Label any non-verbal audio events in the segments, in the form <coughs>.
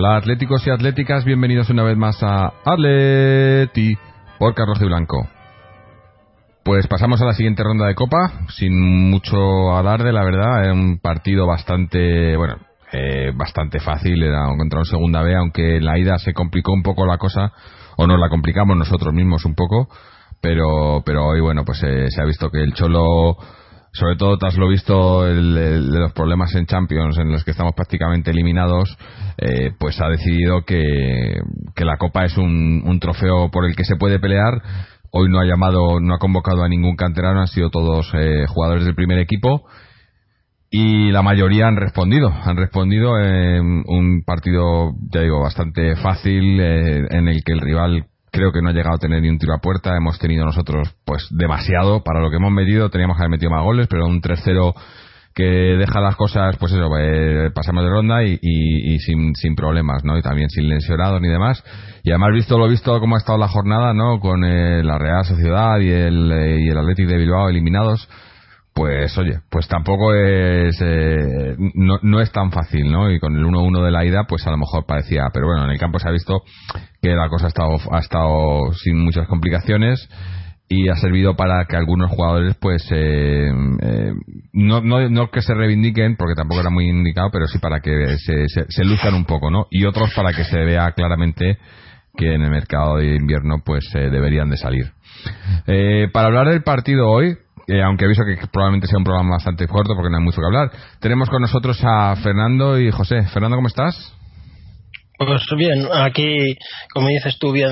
Hola atléticos y atléticas, bienvenidos una vez más a Atleti por Carlos de Blanco. Pues pasamos a la siguiente ronda de Copa, sin mucho alarde, la verdad. Era un partido bastante, bueno, eh, bastante fácil, era contra un segunda B, aunque en la ida se complicó un poco la cosa, o nos la complicamos nosotros mismos un poco, pero, pero hoy, bueno, pues eh, se ha visto que el Cholo, sobre todo tras lo visto el, de los problemas en Champions, en los que estamos prácticamente eliminados, eh, pues ha decidido que, que la Copa es un, un trofeo por el que se puede pelear Hoy no ha llamado, no ha convocado a ningún canterano, han sido todos eh, jugadores del primer equipo y la mayoría han respondido. Han respondido en un partido, ya digo, bastante fácil eh, en el que el rival creo que no ha llegado a tener ni un tiro a puerta. Hemos tenido nosotros, pues, demasiado para lo que hemos metido. Teníamos que haber metido más goles, pero un 3-0 que deja las cosas, pues eso, eh, pasamos de ronda y, y, sin, sin, problemas, ¿no? Y también sin lesionados ni demás. Y además, visto lo visto, cómo ha estado la jornada, ¿no? Con eh, la Real Sociedad y el, eh, y el Athletic de Bilbao eliminados, pues oye, pues tampoco es, eh, no, no es tan fácil, ¿no? Y con el 1-1 de la ida, pues a lo mejor parecía, pero bueno, en el campo se ha visto que la cosa ha estado, ha estado sin muchas complicaciones y ha servido para que algunos jugadores pues eh, eh, no, no, no, que se reivindiquen porque tampoco era muy indicado pero sí para que se, se, luzcan un poco no y otros para que se vea claramente que en el mercado de invierno pues eh, deberían de salir para hablar del partido hoy aunque aviso que probablemente sea un programa bastante corto porque no hay mucho que hablar tenemos con nosotros a Fernando y José Fernando ¿cómo estás? Pues bien, aquí, como dices tú, bien,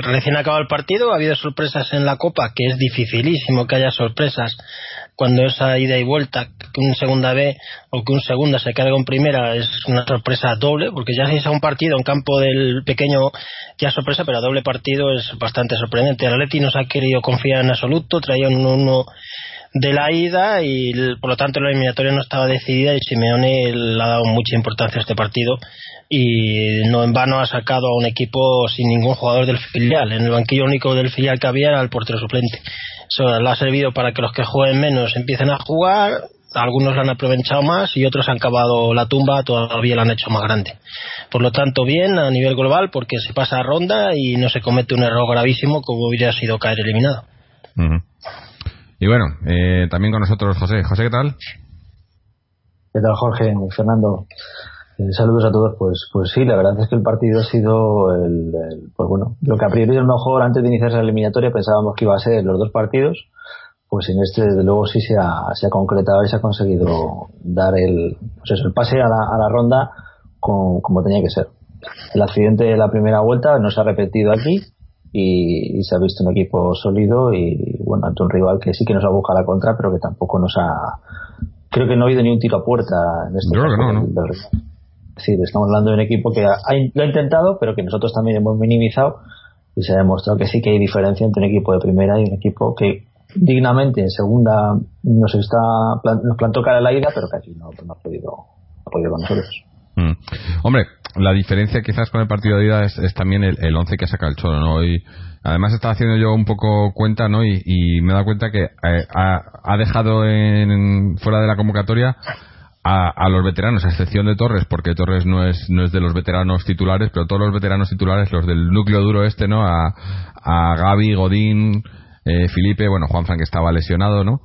recién acabado el partido, ha habido sorpresas en la Copa, que es dificilísimo que haya sorpresas cuando esa ida y vuelta, que un segunda B o que un segunda se carga en primera, es una sorpresa doble, porque ya si es un partido en campo del pequeño, ya sorpresa, pero a doble partido es bastante sorprendente. El Atleti nos ha querido confiar en absoluto, traía un 1 de la ida y por lo tanto la eliminatoria no estaba decidida y Simeone le ha dado mucha importancia a este partido y no en vano ha sacado a un equipo sin ningún jugador del filial. En el banquillo único del filial que había era el portero suplente. Eso le ha servido para que los que jueguen menos empiecen a jugar, algunos lo han aprovechado más y otros han cavado la tumba, todavía la han hecho más grande. Por lo tanto, bien a nivel global porque se pasa a ronda y no se comete un error gravísimo como hubiera sido caer eliminado. Y bueno, eh, también con nosotros José. José, ¿qué tal? ¿Qué tal, Jorge? Fernando. Eh, saludos a todos. Pues, pues sí, la verdad es que el partido ha sido el, pues bueno, lo que a priori a lo mejor antes de iniciarse la eliminatoria pensábamos que iba a ser los dos partidos, pues en este desde luego sí se ha, se ha concretado y se ha conseguido dar el, pues eso, el pase a la, a la ronda con, como tenía que ser. El accidente de la primera vuelta no se ha repetido aquí y, se ha visto un equipo sólido y bueno ante un rival que sí que nos ha buscado la contra pero que tampoco nos ha creo que no ha habido ni un tiro a puerta en este Creo que no, ¿no? Sí, estamos hablando de un equipo que ha, lo ha intentado, pero que nosotros también hemos minimizado y se ha demostrado que sí que hay diferencia entre un equipo de primera y un equipo que dignamente en segunda nos está nos plantó cara a la ida, pero que aquí no, no ha podido, no ha podido con nosotros. Mm. Hombre, la diferencia quizás con el partido de ida es, también el, el once que saca el Cholo, ¿no? Y además estaba haciendo yo un poco cuenta, ¿no? Y, me he dado cuenta que eh, ha, dejado en, fuera de la convocatoria a, los veteranos, a excepción de Torres, porque Torres no es, no es de los veteranos titulares, pero todos los veteranos titulares, los del núcleo duro este, ¿no? A, a Gaby, Godín, eh, Felipe, bueno, Juan Frank estaba lesionado, ¿no?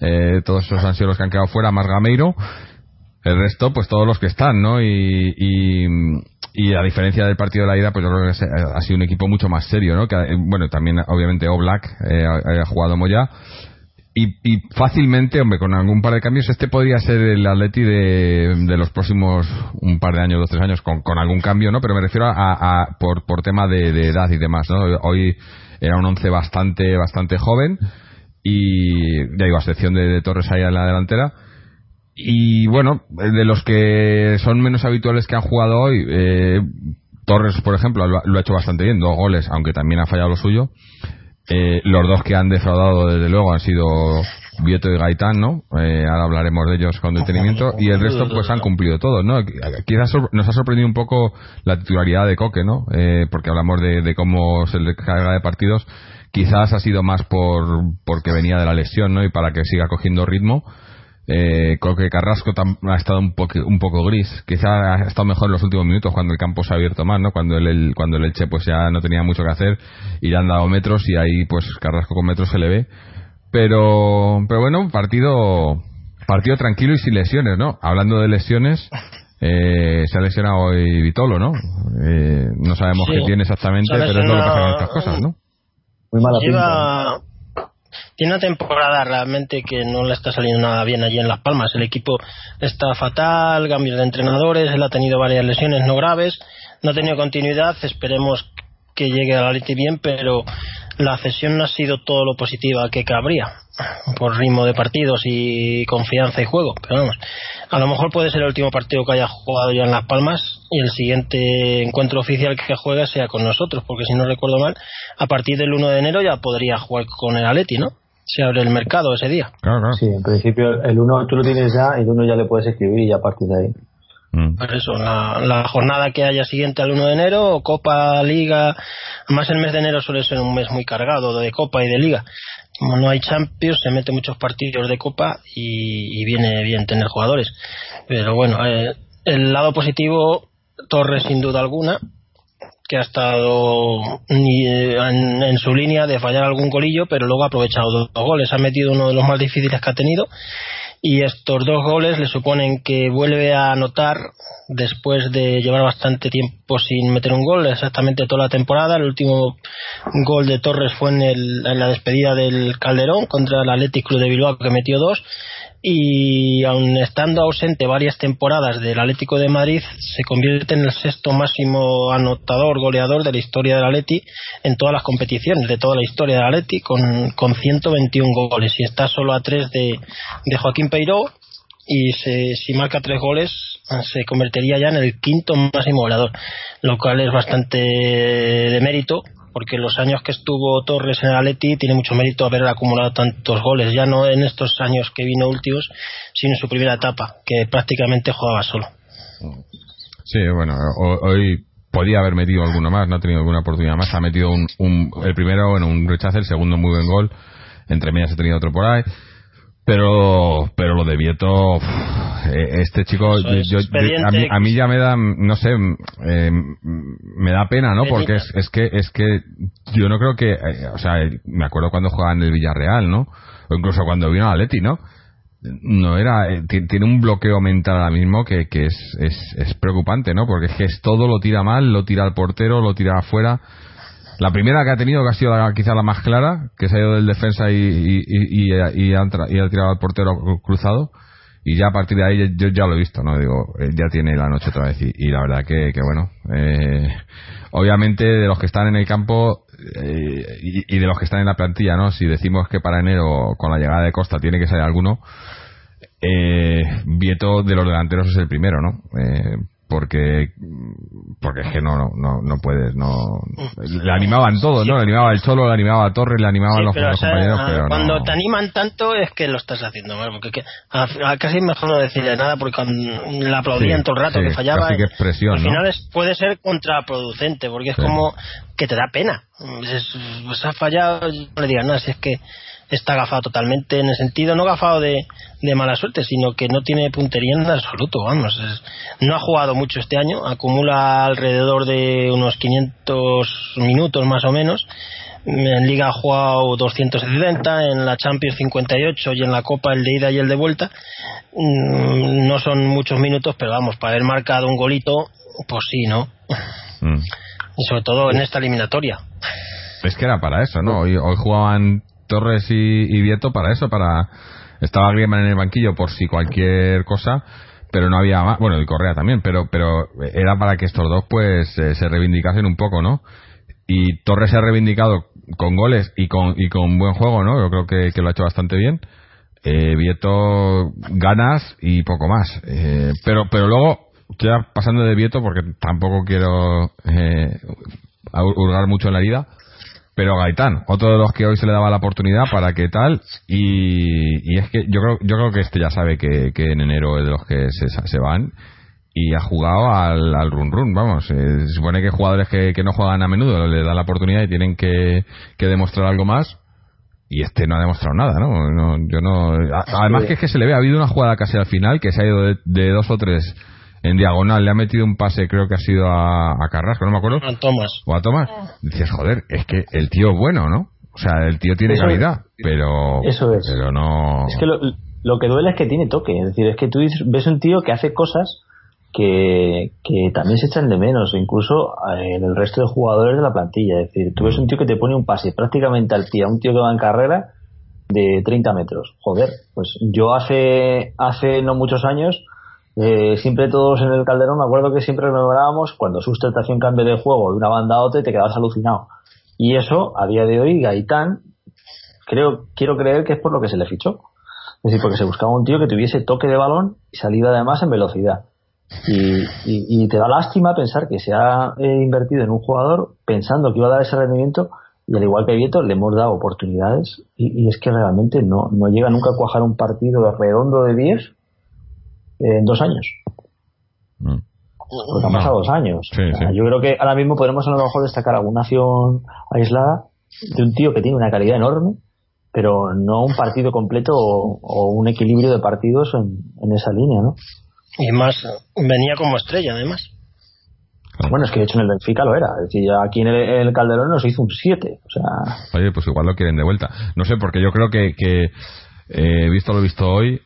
Eh, todos esos han sido los que han quedado fuera, más Gameiro. El resto, pues todos los que están, ¿no? Y, y, a diferencia del partido de la ida, pues yo creo que ha sido un equipo mucho más serio, ¿no? Que, eh, bueno, también obviamente Oblak eh, ha, jugado Moya. Y, y, fácilmente, hombre, con algún par de cambios, este podría ser el Atleti de, de los próximos un par de años, dos, tres años, con, con algún cambio, ¿no? Pero me refiero a, a por, por tema de, de, edad y demás, ¿no? Hoy era un once bastante, bastante joven y, ya digo, a excepción de, de Torres ahí en la delantera y bueno, de los que son menos habituales que han jugado hoy, eh, Torres, por ejemplo, lo, ha hecho bastante bien, dos goles, aunque también ha fallado lo suyo. Eh, los dos que han defraudado, desde luego, han sido Vieto y Gaitán, ¿no? Eh, ahora hablaremos de ellos con detenimiento. Y el resto, pues han cumplido todos, ¿no? Quizás nos ha sorprendido un poco la titularidad de Coque, ¿no? Eh, porque hablamos de, de, cómo se le carga de partidos. Quizás ha sido más por porque venía de la lesión, ¿no? Y para que siga cogiendo ritmo eh, creo que Carrasco ha estado un poco, un poco gris. Quizá ha estado mejor en los últimos minutos cuando el campo se ha abierto más, ¿no? Cuando el, cuando el Elche pues ya no tenía mucho que hacer y le han dado metros y ahí pues Carrasco con metros se le ve. Pero, pero bueno, partido, partido tranquilo y sin lesiones, ¿no? Hablando de lesiones, eh, se ha lesionado hoy Vitolo, ¿no? Eh, no sabemos qué tiene exactamente, pero es lo que pasa con estas cosas, ¿no? Muy mala pinta tiene una temporada realmente que no le está saliendo nada bien allí en Las Palmas. El equipo está fatal, cambios de entrenadores, él ha tenido varias lesiones no graves, no ha tenido continuidad, esperemos que llegue a la Leti bien, pero la cesión no ha sido todo lo positiva que cabría por ritmo de partidos y confianza y juego. Pero vamos, a lo mejor puede ser el último partido que haya jugado ya en Las Palmas y el siguiente encuentro oficial que juegue sea con nosotros, porque si no recuerdo mal, a partir del 1 de enero ya podría jugar con el Atleti, ¿no? Se abre el mercado ese día. Claro, Sí, en principio el 1 tú lo tienes ya y el 1 ya le puedes escribir y ya a partir de ahí. Mm. Por eso, la, jornada que haya siguiente al 1 de enero, Copa, Liga, más el mes de enero suele ser un mes muy cargado de Copa y de Liga. Como no hay Champions, se mete muchos partidos de Copa y, viene bien tener jugadores. Pero bueno, eh, el lado positivo, Torres sin duda alguna, que ha estado en, en, su línea de fallar algún golillo, pero luego ha aprovechado dos goles. Ha metido uno de los más difíciles que ha tenido y estos dos goles le suponen que vuelve a anotar después de llevar bastante tiempo sin meter un gol, exactamente toda la temporada. El último gol de Torres fue en, en la despedida del Calderón contra el Athletic Club de Bilbao que metió dos y aun estando ausente varias temporadas del Atlético de Madrid, se convierte en el sexto máximo anotador, goleador de la historia del Atleti en todas las competiciones, de toda la historia del Atleti, con, con 121 goles. Y está solo a tres de, de Joaquín Peiró y si marca tres goles se convertiría ya en el quinto máximo goleador, lo cual es bastante de mérito porque los años que estuvo Torres en el Atleti tiene mucho mérito haber acumulado tantos goles, ya no en estos años que vino últimos, sino en su primera etapa, que prácticamente jugaba solo. Sí, bueno, hoy podía haber metido alguno más, no ha tenido alguna oportunidad más, ha metido un, el primero en un rechazo, el segundo muy buen gol, entre medias ha tenido otro por ahí. Pero, pero lo de Vieto, eh, este chico, yo, a, mí, ya me da, no sé, eh, me da pena, ¿no? Porque es, es, que, es que yo no creo que, eh, o sea, me acuerdo cuando jugaba en el Villarreal, ¿no? O incluso cuando vino a Leti, ¿no? No era, tiene un bloqueo mental ahora mismo que, que es, es, es preocupante, ¿no? Porque es que es todo lo tira mal, lo tira al portero, lo tira afuera la primera que ha tenido, que ha sido quizá la más clara, que se ha ido del defensa y, y, y, ha, tirado al portero cruzado. Y ya a partir de ahí yo ya lo he visto, ¿no? Digo, ya tiene la noche otra vez. Y, la verdad que, que bueno, eh, obviamente de los que están en el campo eh, y, de los que están en la plantilla, ¿no? Si decimos que para enero, con la llegada de Costa, tiene que salir alguno, eh, Vieto de los delanteros es el primero, ¿no? Eh, porque porque es que no, no, no puedes, no. Le animaban todo, ¿no? Le animaba el Cholo, le animaba a Torres, le animaban los, compañeros, ah, pero Cuando te animan tanto es que lo estás haciendo mal, porque casi mejor no decirle nada, porque le aplaudían todo el rato que fallaba. que presión, al final puede ser contraproducente, porque es como que te da pena. Es, pues has fallado, no le digas nada, si es que está gafado totalmente en el sentido no gafado de, de mala suerte sino que no tiene puntería en absoluto vamos no ha jugado mucho este año acumula alrededor de unos 500 minutos más o menos en Liga ha jugado 270, en la Champions 58 y en la Copa el de ida y el de vuelta. Mm, no son muchos minutos, pero vamos, para haber marcado un golito, pues sí, ¿no? Mm. Y sobre todo en esta eliminatoria. Es que era para eso, ¿no? Hoy, hoy jugaban Torres y, Vieto para eso, para estaba Griezmann en el banquillo por si cualquier cosa, pero no había más, bueno, y Correa también, pero pero era para que estos dos pues eh, se reivindicasen un poco, ¿no? Y Torres se ha reivindicado con goles y con y con buen juego, ¿no? Yo creo que, lo ha hecho bastante bien. Eh, Vieto ganas y poco más. Eh, pero pero luego ya pasando de Vieto porque tampoco quiero eh, hurgar mucho en la herida pero Gaitán, otro de los que hoy se le daba la oportunidad para que tal, y, es que yo creo, yo creo que este ya sabe que, en enero es de los que se, se van y ha jugado al, al run run, vamos. Eh, se supone que jugadores que, no juegan a menudo le dan la oportunidad y tienen que, demostrar algo más. Y este no ha demostrado nada, ¿no? yo no. Además que es que se le ve, ha habido una jugada casi al final que se ha ido de, de dos o tres en diagonal le ha metido un pase, creo que ha sido a, a Carrasco, no me acuerdo. A Tomás. O a Tomás. Dices, joder, es que el tío es bueno, ¿no? O sea, el tío tiene calidad, pero, eso es. pero no. Es que lo, que duele es que tiene toque. Es decir, es que tú ves un tío que hace cosas que, que también se echan de menos, incluso eh, en el resto de jugadores de la plantilla. Es decir, tú ves un tío que te pone un pase prácticamente al pie a un tío que va en carrera de 30 metros. Joder, pues yo hace, hace no muchos años eh, siempre todos en el Calderón, me acuerdo que siempre nombrábamos cuando Suster te hacía un cambio de juego de una banda a otra y te quedabas alucinado. Y eso, a día de hoy, Gaitán, creo, quiero creer que es por lo que se le fichó. Es decir, porque se buscaba un tío que tuviese toque de balón y salida además en velocidad. Y, y, te da lástima pensar que se ha eh, invertido en un jugador pensando que iba a dar ese rendimiento y al igual que Vieto le hemos dado oportunidades y, y es que realmente no, no llega nunca a cuajar un partido redondo de 10 en dos años. Mm. Porque han pasado dos años. Yo creo que ahora mismo podremos a lo mejor destacar alguna acción aislada de un tío que tiene una calidad enorme, pero no un partido completo o, un equilibrio de partidos en, esa línea, ¿no? Y más, venía como estrella además. Bueno, es que de hecho en el Benfica lo era. Es decir, aquí en el, Calderón nos hizo un 7. O sea... Oye, pues igual lo quieren de vuelta. No sé, porque yo creo que, que eh, visto lo visto hoy,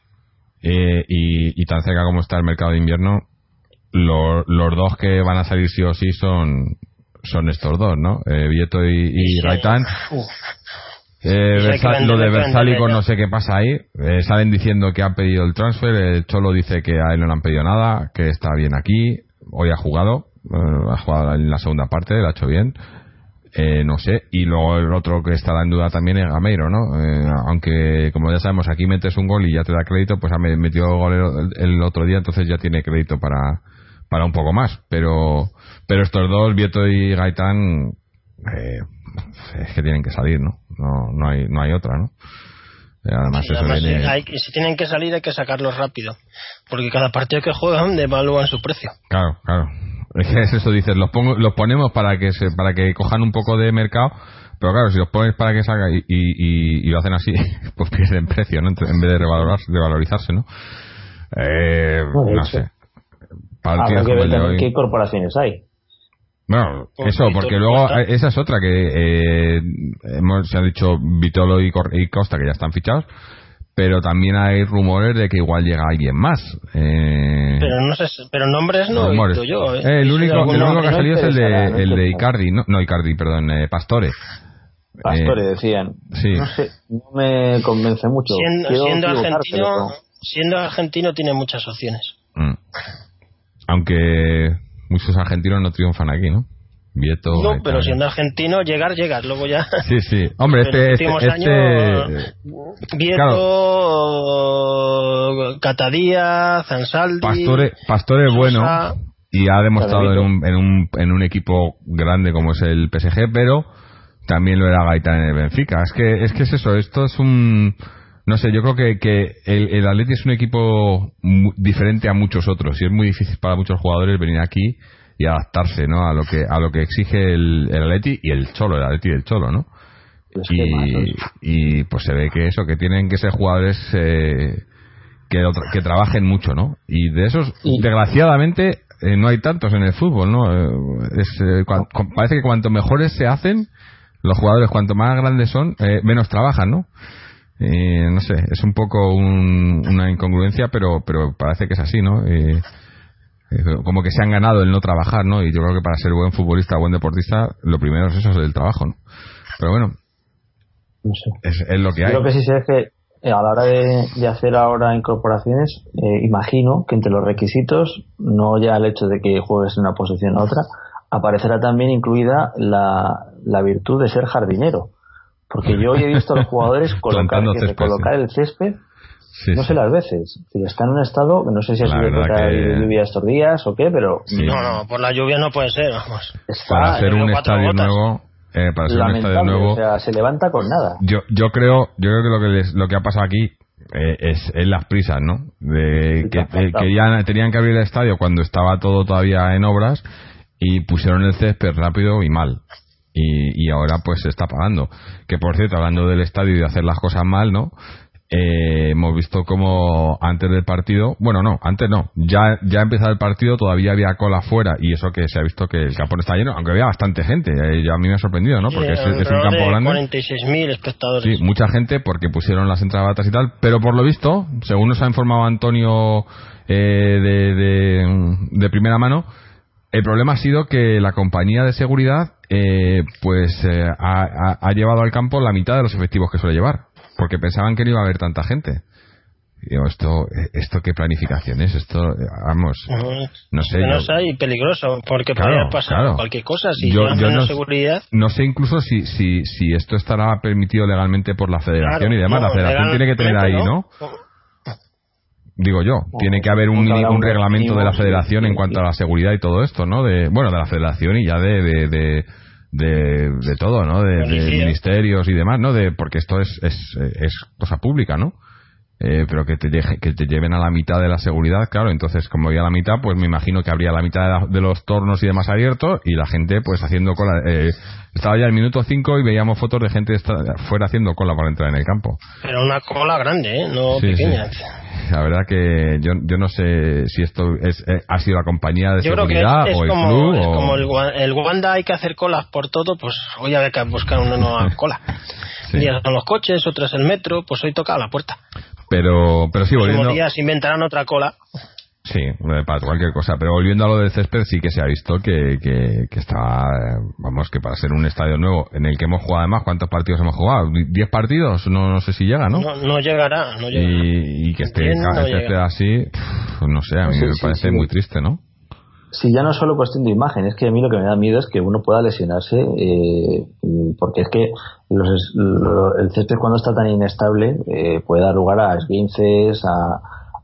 eh, y, tan cerca como está el mercado de invierno, los dos que van a salir sí o sí son, son estos dos, ¿no? Eh, Vieto y, y Gaitán. Eh, lo de Versálico no sé qué pasa ahí. Eh, salen diciendo que han pedido el transfer. El Cholo dice que a él no le han pedido nada, que está bien aquí. Hoy ha jugado, ha jugado en la segunda parte, lo ha hecho bien. Eh, no sé. Y luego el otro que estará en duda también es Gameiro, ¿no? Eh, aunque, como ya sabemos, aquí metes un gol y ya te da crédito, pues ha metido gol el, otro día, entonces ya tiene crédito para, para un poco más. Pero, pero estos dos, Vieto y Gaitán, eh, es que tienen que salir, ¿no? No, no, hay, no hay otra, ¿no? Además, eso si tienen que salir hay que sacarlos rápido, porque cada partido que juegan devalúan su precio. Claro, claro. <laughs> Es eso, dices, los, pongo, los ponemos para que, se, para que cojan un poco de mercado, pero claro, si los pones para que salga y, y, lo hacen así, <laughs> pues pierden precio, ¿no? En vez de, revalorarse, de valorizarse, ¿no? Eh, no sé. Para que qué corporaciones hay. Bueno, eso, porque luego esa es otra que eh, hemos, se ha dicho Vitolo y Costa que ya están fichados, pero también hay rumores de que igual llega alguien más. Eh... Pero no sé, pero nombres no he yo. ¿eh? Eh, el, único, el único que ha salido es el de, el de Icardi, no, no Icardi, perdón, eh, Pastore. Pastore decían. Sí. No sé, no me convence mucho. Siendo, siendo argentino, siendo argentino tiene muchas opciones. Mm. Aunque muchos argentinos no triunfan aquí, ¿no? No, pero siendo argentino, llegar, llegar, luego ya. Sí, sí. Hombre, este. este, este Vieto, Catadía, Zansaldi. Pastore, Pastore bueno. y ha demostrado en un, en, un, en un equipo grande como es el PSG, pero también lo era Gaitán en el Benfica. Es que es, que es eso, esto es un... No sé, yo creo que, que el, el Atleti es un equipo diferente a muchos otros y es muy difícil para muchos jugadores venir aquí y adaptarse ¿no? a lo que a lo que exige el, el Atleti y el Cholo, el Atleti y el Cholo, ¿no? Y, y, pues se ve que eso, que tienen que ser jugadores eh, que, que trabajen mucho, ¿no? Y de esos, desgraciadamente, eh, no hay tantos en el fútbol, ¿no? Eh, es, eh, parece que cuanto mejores se hacen, los jugadores cuanto más grandes son, menos trabajan, ¿no? no sé, es un poco una incongruencia, pero, pero parece que es así, ¿no? Como que se han ganado el no trabajar, ¿no? Y yo creo que para ser buen futbolista, buen deportista, lo primero es eso, es el trabajo, ¿no? Pero bueno, es, lo que hay. Lo que sí sé es que eh, a la hora de, hacer ahora incorporaciones, eh, imagino que entre los requisitos, no ya el hecho de que juegues en una posición u otra, aparecerá también incluida la, la virtud de ser jardinero. Porque yo he visto a los jugadores <laughs> colocar, colocar el césped, no sé las veces. Si está en un estado, no sé si ha sido por la lluvia estos días o qué, pero. No, no, por la lluvia no puede ser, vamos. Para hacer un estadio nuevo eh, para ser un nuevo. O sea, se levanta con nada. Yo, yo creo, yo creo que lo que lo que ha pasado aquí eh, es, es, las prisas, ¿no? De que, que, ya tenían que abrir el estadio cuando estaba todo todavía en obras y pusieron el césped rápido y mal. Y, y ahora pues se está pagando. Que por cierto, hablando del estadio y de hacer las cosas mal, ¿no? Eh, hemos visto como antes del partido, bueno, no, antes no, ya ya empezado el partido, todavía había cola fuera y eso que se ha visto que el campo está lleno, aunque había bastante gente, eh, ya a mí me ha sorprendido, ¿no? Porque es, un campo grande. 46.000 espectadores. Sí, mucha gente porque pusieron las entradas y tal, pero por lo visto, según nos ha informado Antonio eh, de, de, de, primera mano, el problema ha sido que la compañía de seguridad eh, pues eh, ha, ha llevado al campo la mitad de los efectivos que suele llevar porque pensaban que no iba a haber tanta gente. Digo, esto, esto qué planificación es, esto, vamos, no sé. No sé, y peligroso, porque podría pasar cualquier cosa si yo, no, seguridad. No sé incluso si, si, si esto estará permitido legalmente por la federación y demás. la federación tiene que tener ahí, ¿no? Digo yo, tiene que haber un, un reglamento de la federación en cuanto a la seguridad y todo esto, ¿no? De, bueno, de la federación y ya de, de de, de todo, ¿no? De, ministerios y demás, ¿no? De, porque esto es, es, es cosa pública, ¿no? Eh, pero que te, que te lleven a la mitad de la seguridad, claro, entonces como había la mitad, pues me imagino que habría la mitad de, los tornos y demás abiertos y la gente pues haciendo cola. Eh, estaba ya el minuto 5 y veíamos fotos de gente fuera haciendo cola para entrar en el campo. Pero una cola grande, ¿eh? No pequeña. La verdad que yo, yo no sé si esto es, eh, ha sido la compañía de seguridad o el como, club. o... como el, Wanda hay que hacer colas por todo, pues hoy hay que buscar una nueva <laughs> cola. Sí. Días son los coches, otras el metro, pues hoy toca la puerta. Pero, pero sí, volviendo. días inventarán otra cola. Sí, para cualquier cosa. Pero volviendo a lo del césped, sí que se ha visto que, que, que está, vamos, que para ser un estadio nuevo en el que hemos jugado además, ¿cuántos partidos hemos jugado? ¿Diez partidos? No, no sé si llega, ¿no? No, llegará, no llegará. Y, que esté, así, no sé, a mí me parece muy triste, ¿no? Sí, ya no es solo cuestión de imagen, es que a mí lo que me da miedo es que uno pueda lesionarse, eh, porque es que los, el césped cuando está tan inestable eh, puede dar lugar a esguinces, a,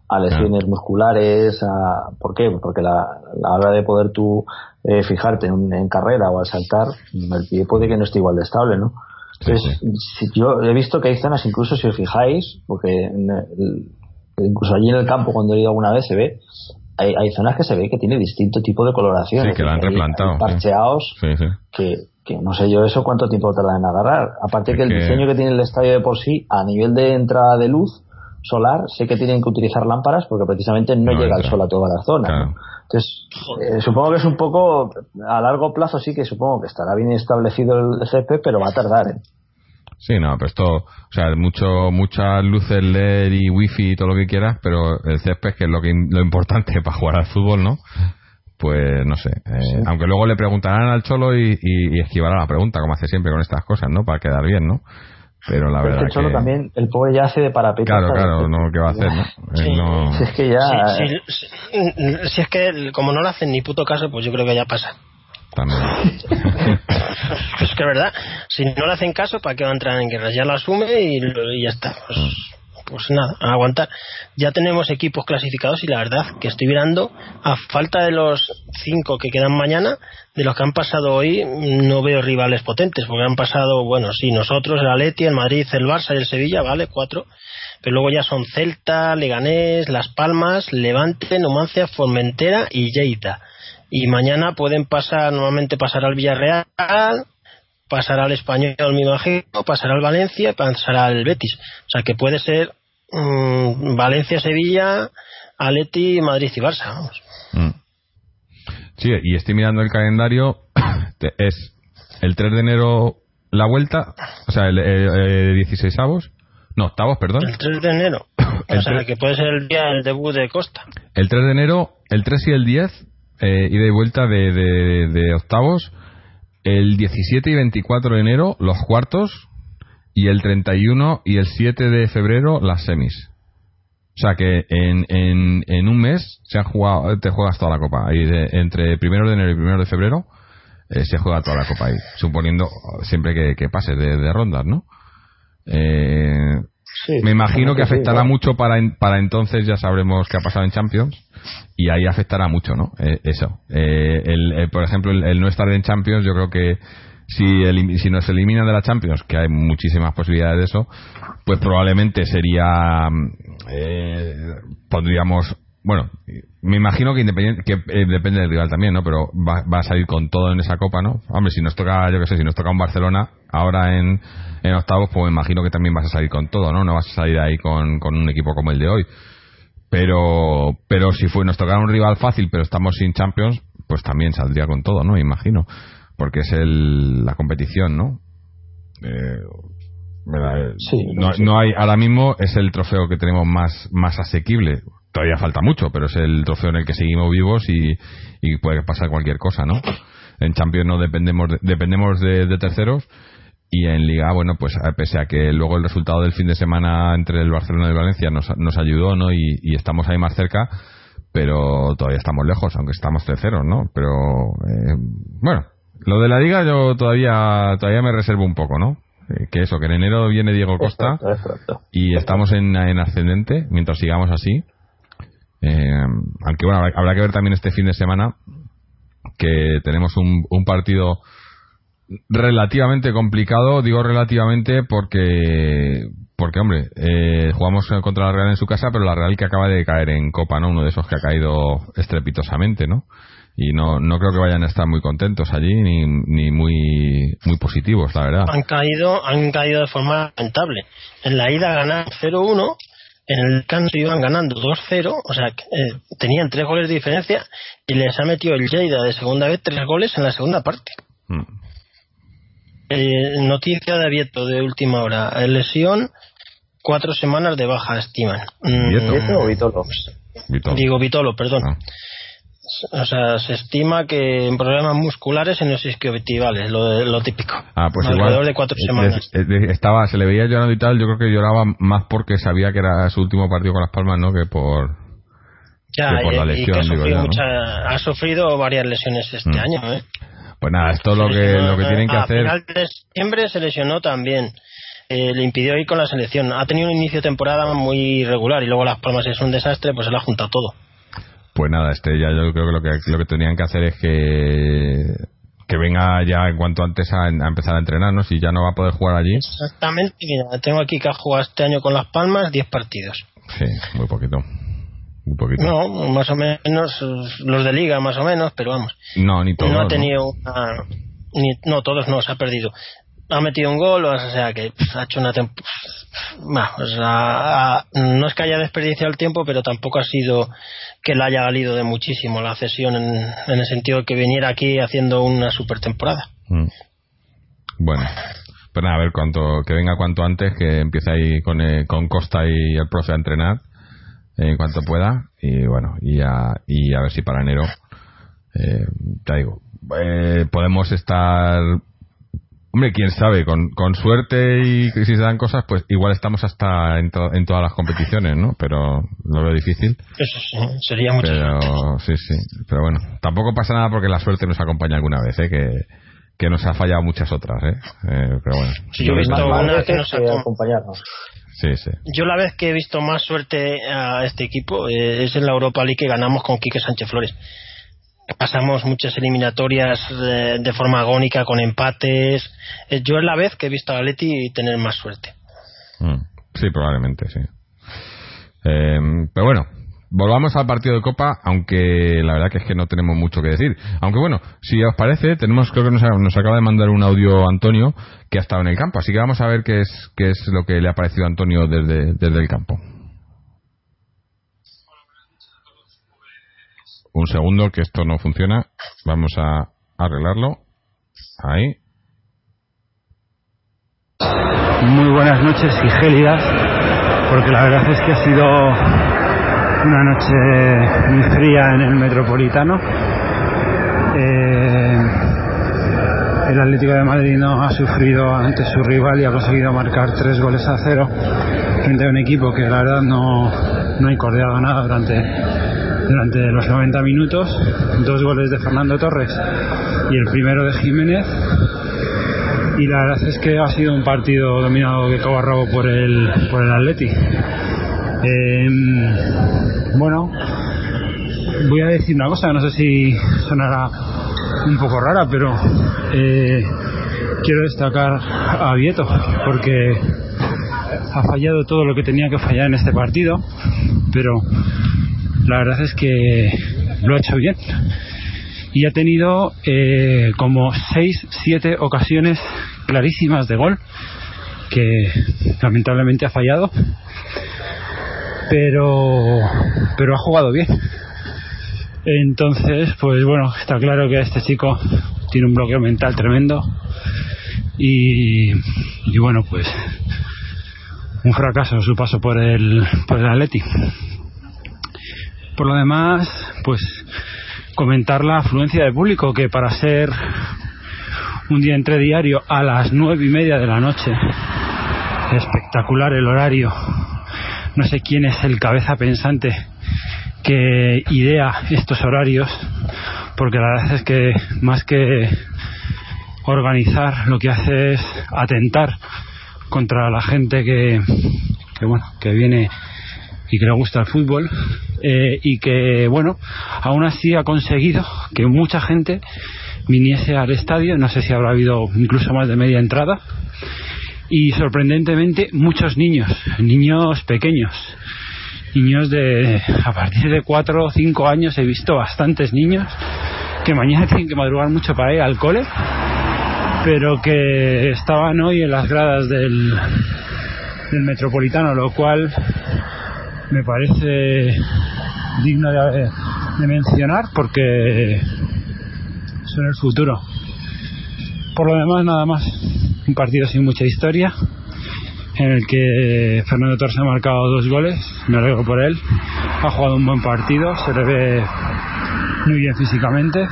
a lesiones musculares, a, ¿por qué? Porque la, la hora de poder tú eh, fijarte en, en, carrera o al saltar, el pie puede que no esté igual de estable, ¿no? Entonces, si yo he visto que hay zonas, incluso si os fijáis, porque incluso allí en el campo cuando he ido alguna vez se ve, hay, hay zonas que se ve que tiene distinto tipo de coloración. Sí, que la han replantado. parcheados que, que no sé yo eso cuánto tiempo tarda en agarrar. Aparte que el diseño que tiene el estadio de por sí, a nivel de entrada de luz, solar, sé que tienen que utilizar lámparas porque precisamente no, llega el sol a toda la zona. Entonces, eh, supongo que es un poco, a largo plazo sí que supongo que estará bien establecido el césped, pero va a tardar. ¿eh? Sí, no, pero esto, o sea, mucho, muchas luces LED y wifi y todo lo que quieras, pero el césped, que es lo, que, lo importante <laughs> para jugar al fútbol, ¿no? Pues no sé. Eh, aunque luego le preguntarán al Cholo y, y, y esquivará la pregunta, como hace siempre con estas cosas, ¿no? Para quedar bien, ¿no? pero la verdad que, también el pobre ya hace de parapeta claro claro no qué va a hacer no, Si es que ya si, es que como no le hacen ni puto caso pues yo creo que ya pasa también. <laughs> Es que es verdad. Si no le hacen caso para qué va a entrar en guerra ya lo asume y, ya está. Pues, pues nada, a aguantar. Ya tenemos equipos clasificados y la verdad que estoy mirando, a falta de los cinco que quedan mañana, de los que han pasado hoy, no veo rivales potentes, porque han pasado, bueno, sí, nosotros, el Atleti, el Madrid, el Barça y el Sevilla, vale, cuatro, pero luego ya son Celta, Leganés, Las Palmas, Levante, Numancia, Formentera y Lleida. Y mañana pueden pasar, normalmente pasará al Villarreal, pasará al Español, me imagino, pasará al Valencia y pasará al Betis. O sea que puede ser mm, Valencia, Sevilla, Aleti, Madrid y Barça. Vamos. Mm. Sí, y estoy mirando el calendario. <coughs> es el 3 de enero la vuelta, o sea, el, 16 avos. No, octavos, perdón. El 3 de enero. <coughs> o sea, que puede ser el día del debut de Costa. El 3 de enero, el 3 y el 10, eh, ida y vuelta de, de, de octavos el 17 y 24 de enero los cuartos y el 31 y el 7 de febrero las semis. O sea que en, en, en un mes se ha jugado, te juegas toda la copa. Y entre primero de enero y primero de febrero eh, se juega toda la copa ahí, suponiendo siempre que, que pases de, de rondas, ¿no? Eh, me imagino que afectará mucho para, para entonces, ya sabremos qué ha pasado en Champions, y ahí afectará mucho, ¿no? Eh, eso. Eh, el, por ejemplo, el, no estar en Champions, yo creo que si, si nos eliminan de la Champions, que hay muchísimas posibilidades de eso, pues probablemente sería. Eh, pondríamos. Bueno, me imagino que, independiente, que depende del rival también, ¿no? Pero va, va, a salir con todo en esa copa, ¿no? Hombre, si nos toca, yo qué sé, si nos toca un Barcelona, ahora en, en octavos, pues me imagino que también vas a salir con todo, ¿no? No vas a salir ahí con, con un equipo como el de hoy. Pero, pero si fue, nos tocara un rival fácil, pero estamos sin Champions, pues también saldría con todo, ¿no? Imagino. Porque es el, la competición, ¿no? Eh, sí, no, no, hay, ahora mismo es el trofeo que tenemos más, más asequible. Todavía falta mucho, pero es el trofeo en el que seguimos vivos y, y puede pasar cualquier cosa, ¿no? En Champions no dependemos dependemos de, de terceros y en Liga, bueno, pues pese a que luego el resultado del fin de semana entre el Barcelona y el Valencia nos, nos ayudó, ¿no? Y, estamos ahí más cerca, pero todavía estamos lejos, aunque estamos terceros, ¿no? Pero, eh, bueno, lo de la Liga yo todavía, todavía me reservo un poco, ¿no? Eh, que eso, que en enero viene Diego Costa y estamos en, en ascendente mientras sigamos así. Eh, aunque bueno, habrá, que ver también este fin de semana que tenemos un, un partido relativamente complicado, digo relativamente porque, porque hombre, eh, jugamos contra la Real en su casa, pero la Real que acaba de caer en Copa, ¿no? Uno de esos que ha caído estrepitosamente, ¿no? Y no, no creo que vayan a estar muy contentos allí ni, ni muy, muy positivos, la verdad. Han caído, han caído de forma lamentable. En la ida ganar 0-1, en el canto iban ganando 2-0, o sea, eh, tenían tres goles de diferencia y les ha metido el Lleida de segunda vez tres goles en la segunda parte. Mm. Eh, noticia de abierto de última hora. Lesión, cuatro semanas de baja estiman. ¿Vieto o Vitolo? Digo Vitolo, perdón. Ah. O sea, se estima que en problemas musculares en los isquiotibiales, lo, lo típico. Ah, pues Alrededor de cuatro semanas. estaba, se le veía llorando y tal, yo creo que lloraba más porque sabía que era su último partido con las palmas, ¿no? Que por, ya, por la lesión. ha, sufrido varias lesiones este mm. año, ¿eh? Pues nada, esto es lo que, lo que tienen que hacer. Final de septiembre se lesionó también. Eh, le impidió ir con la selección. Ha tenido un inicio de temporada muy irregular y luego Las Palmas es un desastre, pues se lo ha juntado todo. Pues nada, este ya yo creo que lo que, lo que tenían que hacer es que que venga ya en cuanto antes a, empezar a entrenar, ¿no? Si ya no va a poder jugar allí. Exactamente, tengo aquí que ha jugado este año con Las Palmas 10 partidos. Sí, muy poquito. No, más o menos, los de liga más o menos, pero vamos. No, ni todos. No ha tenido ni, no, todos no, se ha perdido. Ha metido un gol, o sea que ha hecho una temporada. no es que haya desperdiciado el tiempo, pero tampoco ha sido que le haya valido de muchísimo la cesión en, el sentido de que viniera aquí haciendo una super temporada. Mm. Bueno, pues nada, a ver cuánto, que venga cuanto antes, que empiece ahí con, eh, con Costa y el profe a entrenar en cuanto pueda y bueno y a, y a ver si para enero eh, te digo eh, podemos estar hombre quién sabe con, con suerte y si se dan cosas pues igual estamos hasta en, en todas las competiciones no pero lo veo difícil eso sí, sería mucho pero sí sí pero bueno tampoco pasa nada porque la suerte nos acompaña alguna vez ¿eh? que que nos ha fallado muchas otras, ¿eh? eh pero bueno. Sí, yo he visto una que nos acompañarnos. Sí, sí. Yo la vez que he visto más suerte a este equipo eh, es en la Europa League que ganamos con Quique Sánchez Flores. Pasamos muchas eliminatorias de, de forma agónica con empates. Eh, Yo es la vez que he visto a Atleti tener más suerte. Mm, Sí, probablemente, sí. Eh, pero bueno, volvamos al partido de Copa, aunque la verdad que es que no tenemos mucho que decir. Aunque bueno, si os parece, tenemos, creo que nos, acaba de mandar un audio Antonio que ha estado en el campo, así que vamos a ver qué es, qué es lo que le ha parecido a Antonio desde el campo. Un segundo, que esto no funciona. Vamos a arreglarlo. Ahí. muy buenas noches y gélidas, porque la verdad es que ha sido una noche muy fría en el Metropolitano. Eh, el Atlético de Madrid no ha sufrido ante su rival y ha conseguido marcar tres goles a cero frente a un equipo que la verdad no, no ha incordiado nada durante, durante los 90 minutos. Dos goles de Fernando Torres y el primero de Jiménez y la verdad es que ha sido un partido dominado de cabo a rabo por el, por el Atleti. Eh, bueno, voy a decir una cosa, no sé si sonará un poco rara, pero eh, quiero destacar a Vieto porque ha fallado todo lo que tenía que fallar en este partido, pero la verdad es que lo ha hecho bien. Y ha tenido eh, como 6, 7 ocasiones clarísimas de gol que lamentablemente ha fallado pero pero ha jugado bien. Entonces pues bueno está claro que este chico tiene un bloqueo mental tremendo y, y bueno pues un fracaso su paso por el por el Atleti por lo demás pues comentar la afluencia de público que para ser un día entre diario a las nueve y media de la noche espectacular el horario. No sé quién es el cabeza pensante que idea estos horarios porque la verdad es que más que organizar lo que hace es atentar contra la gente que, que bueno que viene y que le gusta el fútbol eh, y que bueno aún así ha conseguido que mucha gente viniese al estadio. No sé si habrá habido incluso más de media entrada. Y sorprendentemente muchos niños niños pequeños niños de a partir de 4 o 5 años he visto bastantes niños que mañana <laughs> tienen que madrugar mucho para ir al cole pero que estaban hoy en las gradas del, del metropolitano lo cual me parece digno de, de mencionar porque son el futuro. Por lo demás, nada más. Un partido sin mucha historia, en el que Fernando Torres ha marcado dos goles. Me alegro por él. Ha jugado un buen partido, se le ve muy bien físicamente.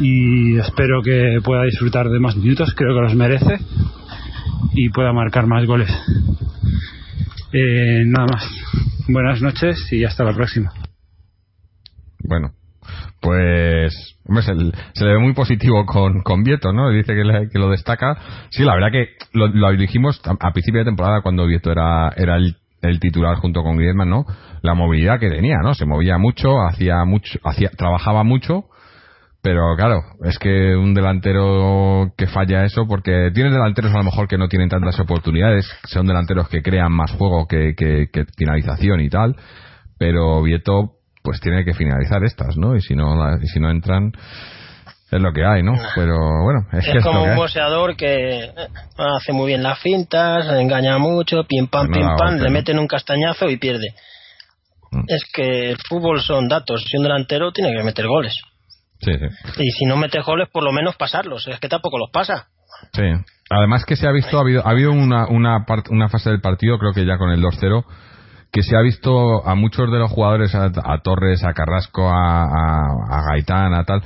Y espero que pueda disfrutar de más minutos, creo que los merece. Y pueda marcar más goles. Eh, nada más. Buenas noches y hasta la próxima. Bueno, pues hombre, se, se le ve muy positivo con, con Vieto, ¿no? Dice que, lo destaca. Sí, la verdad que lo, lo dijimos a, a principio de temporada cuando Vieto era, era el, el titular junto con Griezmann, ¿no? La movilidad que tenía, ¿no? Se movía mucho, hacía mucho, hacía, trabajaba mucho. Pero claro, es que un delantero que falla eso, porque tienes delanteros a lo mejor que no tienen tantas oportunidades, son delanteros que crean más juego que, que, que finalización y tal, pero Vieto pues tiene que finalizar estas, ¿no? Y si no, y si no entran, es lo que hay, ¿no? Pero bueno, es, como un boxeador que eh, hace muy bien las fintas, engaña mucho, pim pam, no pim pam, le meten un castañazo y pierde. Mm. Es que el fútbol son datos. Si un delantero tiene que meter goles. Sí, sí. Y si no mete goles, por lo menos pasarlos. Es que tampoco los pasa. Sí. Además que se ha visto, ha habido, ha habido una, una, part- una fase del partido, creo que ya con el 2-0, que se ha visto a muchos de los jugadores, a, a Torres, a Carrasco, a, a, a Gaitán, a tal,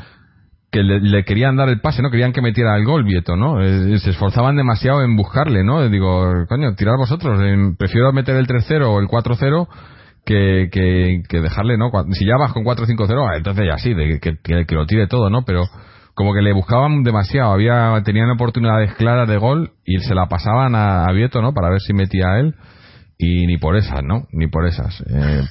que le, le querían dar el pase, ¿no? Querían que metiera el gol, Vieto, ¿no? Eh, se esforzaban demasiado en buscarle, ¿no? Digo, coño, tirad vosotros, eh, prefiero meter el 3-0 o el 4-0 que, que, que dejarle, ¿no? Si ya vas con 4-5-0, ah, entonces ya sí, de, que, que, lo tire todo, ¿no? Pero como que le buscaban demasiado. Había, tenían oportunidades claras de gol y se la pasaban a, a ¿no? Para ver si metía él. Y ni por esas, ¿no? Ni por esas. Eh,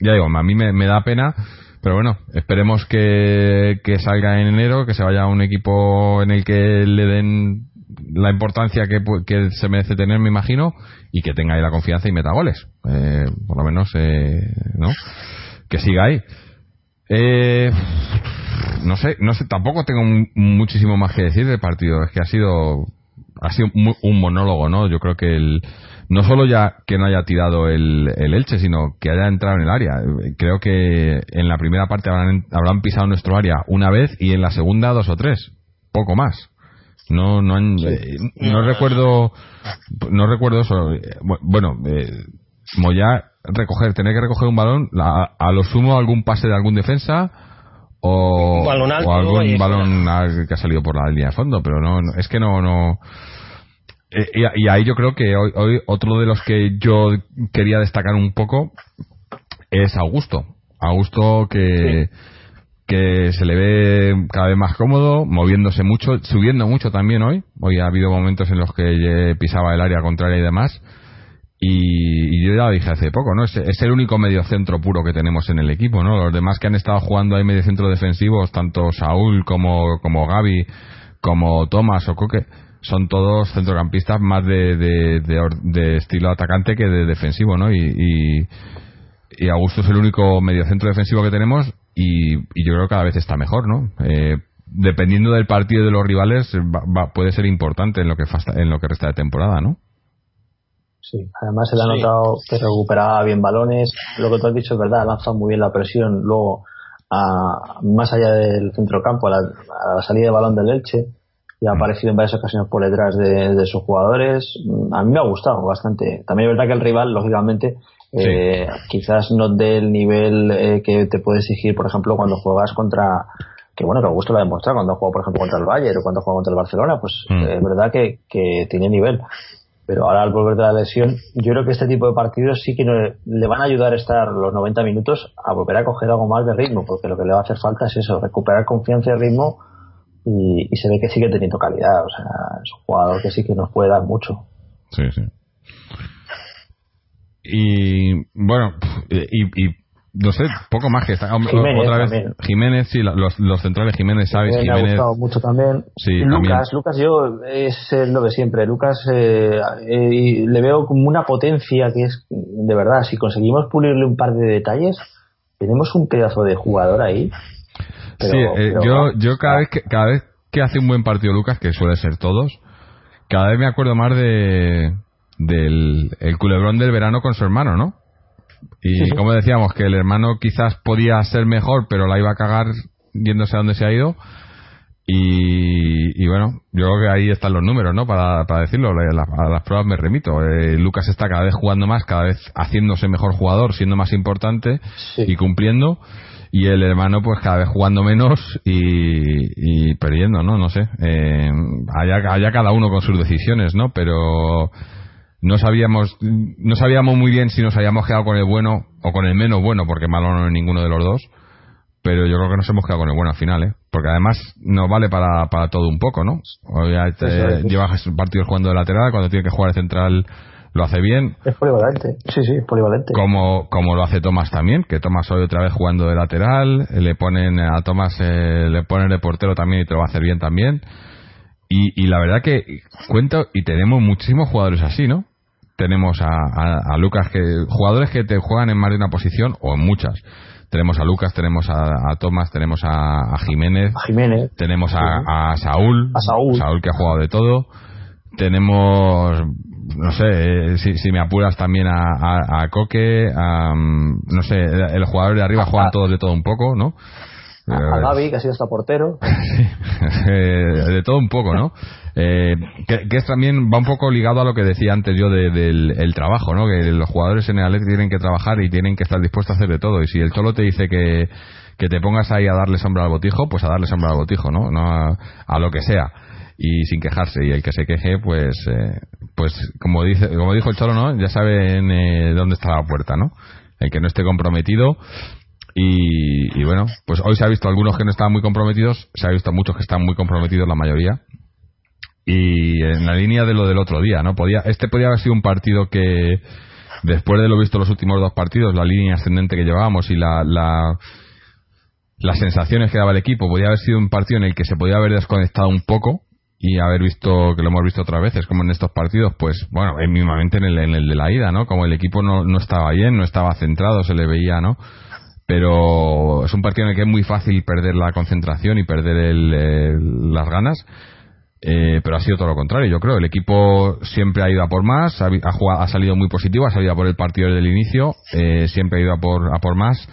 ya digo, a mí me, me da pena. Pero bueno, esperemos que, que salga en enero, que se vaya a un equipo en el que le den la importancia que, que se merece tener, me imagino, y que tenga ahí la confianza y meta goles. Eh, por lo menos, eh, ¿no? Que siga ahí. Eh, no sé, no sé, tampoco tengo mu- muchísimo más que decir del partido. Es que ha sido, ha sido mu- un monólogo, ¿no? Yo creo que el, no solo ya que no haya tirado el, el Elche, sino que haya entrado en el área. Creo que en la primera parte habrán, habrán pisado nuestro área una vez y en la segunda dos o tres. Poco más. No, no, han- eh, no recuerdo, no recuerdo eso. Eh, bu- Bueno, eh, Moya recoger, tener que recoger un balón, la- a lo sumo algún pase de algún defensa o, Un balón alto o algún balón que ha salido por la línea de fondo, pero no, no- es que no, no. Eh, y, y ahí yo creo que hoy, hoy otro de los que yo quería destacar un poco es Augusto. Augusto que, que se le ve cada vez más cómodo, moviéndose mucho, subiendo mucho también hoy. Hoy ha habido momentos en los que pisaba el área contraria y demás. Y, yo ya lo dije hace poco, ¿no? Es, el único mediocentro puro que tenemos en el equipo, ¿no? Los demás que han estado jugando ahí mediocentro defensivos, tanto Saúl como, como Gaby, como Tomás o Coque, son todos centrocampistas más de, de, de estilo atacante que de defensivo, ¿no? Y, y, y Augusto es el único mediocentro defensivo que tenemos y, y yo creo que cada vez está mejor, ¿no? Eh, dependiendo del partido y de los rivales, va- va- puede ser importante en lo que fasta- en lo que resta de temporada, ¿no? Sí, además se le ha Sí. notado que recuperaba bien balones. Lo que tú has dicho es verdad, ha lanzado muy bien la presión. Luego, a, más allá del centrocampo, a la, a la salida de balón del Elche, y ha aparecido en varias ocasiones por detrás de, de sus jugadores. Mm, A mí me ha gustado bastante. También es verdad que el rival, lógicamente, eh, quizás no dé el nivel eh, que te puede exigir, por ejemplo, cuando juegas contra. Que bueno, que Augusto lo ha demostrado cuando jugado, por ejemplo, contra el Bayern o cuando jugado contra el Barcelona, pues Mm. eh, es verdad que, que tiene nivel pero ahora al volver de la lesión, yo creo que este tipo de partidos sí que no- le van a ayudar a estar los 90 minutos a volver a coger algo más de ritmo, porque lo que le va a hacer falta es eso, recuperar confianza y ritmo y, y se ve que sigue teniendo calidad, o sea, es un jugador que sí que nos puede dar mucho. Sí, sí. Y bueno, y, y no sé, poco más que está. Jiménez otra vez, también. Jiménez, sí, los, los centrales Jiménez, Sabes, Eh, me ha Jiménez. gustado mucho también. Sí, Y también. Lucas, Lucas yo es lo de siempre. Lucas eh, eh, le veo como una potencia que es de verdad. Si conseguimos pulirle un par de detalles, tenemos un pedazo de jugador ahí. Pero- sí, eh, pero yo, yo cada vez que cada vez que hace un buen partido Lucas, que suele ser todos, cada vez me acuerdo más de del el culebrón del verano con su hermano, ¿no? Y Sí, sí. como decíamos, que el hermano quizás podía ser mejor, pero la iba a cagar yéndose a donde se ha ido. Y, y bueno, yo creo que ahí están los números, ¿no? Para, para decirlo, a las pruebas me remito. Eh, Lucas está cada vez jugando más, cada vez haciéndose mejor jugador, siendo más importante Sí. y cumpliendo. Y el hermano, pues cada vez jugando menos y, y perdiendo, ¿no? No sé. Eh, allá, allá cada uno con sus decisiones, ¿no? Pero no sabíamos no sabíamos muy bien si nos habíamos quedado con el bueno o con el menos bueno porque malo no es ninguno de los dos pero yo creo que nos hemos quedado con el bueno al final ¿eh? porque además nos vale para, para todo un poco ¿no? O ya te- Eso es. lleva partidos jugando de lateral cuando tiene que jugar de central lo hace bien Es polivalente. Sí, sí, es polivalente. como, como lo hace Tomás también, que Tomás hoy otra vez jugando de lateral, le ponen a Tomás, eh, le ponen de portero también y te lo va a hacer bien también. Y, y la verdad que cuento, y tenemos muchísimos jugadores así, ¿no? Tenemos a, a, a Lucas, que jugadores que te juegan en más de una posición o en muchas. Tenemos a Lucas, tenemos a, a Tomás, tenemos a, a Jiménez, A Jiménez. tenemos a, a Saúl, A Saúl. que ha jugado de todo. Tenemos, no sé, eh, si, si me apuras también a, Coque, a, no sé, el, el jugador de arriba juegan todos de todo un poco, ¿no? A, a Gaby, que ha sido hasta portero. <laughs> <laughs> Eh, de todo un poco, ¿no? Eh, que, que es también va un poco ligado a lo que decía antes yo de- del el trabajo, ¿no? Que los jugadores en el Atleti tienen que trabajar y tienen que estar dispuestos a hacer de todo. Y si el Cholo te dice que, que te pongas ahí a darle sombra al botijo, pues a darle sombra al botijo, ¿no? no a, a lo que sea. Y sin quejarse. Y el que se queje, pues, eh, pues como dice, como dijo el Cholo, ¿no? Ya saben eh, dónde está la puerta, ¿no? El que no esté comprometido. Y, bueno, pues hoy se ha visto algunos que no estaban muy comprometidos, se ha visto muchos que están muy comprometidos, la mayoría. Y en la línea de lo del otro día, ¿no? Podía, este podía haber sido un partido que, después de lo visto los últimos dos partidos, la línea ascendente que llevábamos y la, la las sensaciones que daba el equipo, podía haber sido un partido en el que se podía haber desconectado un poco y haber visto, que lo hemos visto otras veces, como en estos partidos, pues bueno, mismamente en el, en el de la ida, ¿no? Como el equipo no, no estaba bien, no estaba centrado, se le veía, ¿no? Pero es un partido en el que es muy fácil perder la concentración y perder las ganas. Eh, pero ha sido todo lo contrario, yo creo. El equipo siempre ha ido a por más, ha, ha, salido muy positivo, ha salido a por el partido desde el inicio, eh, siempre ha ido a por, a por más,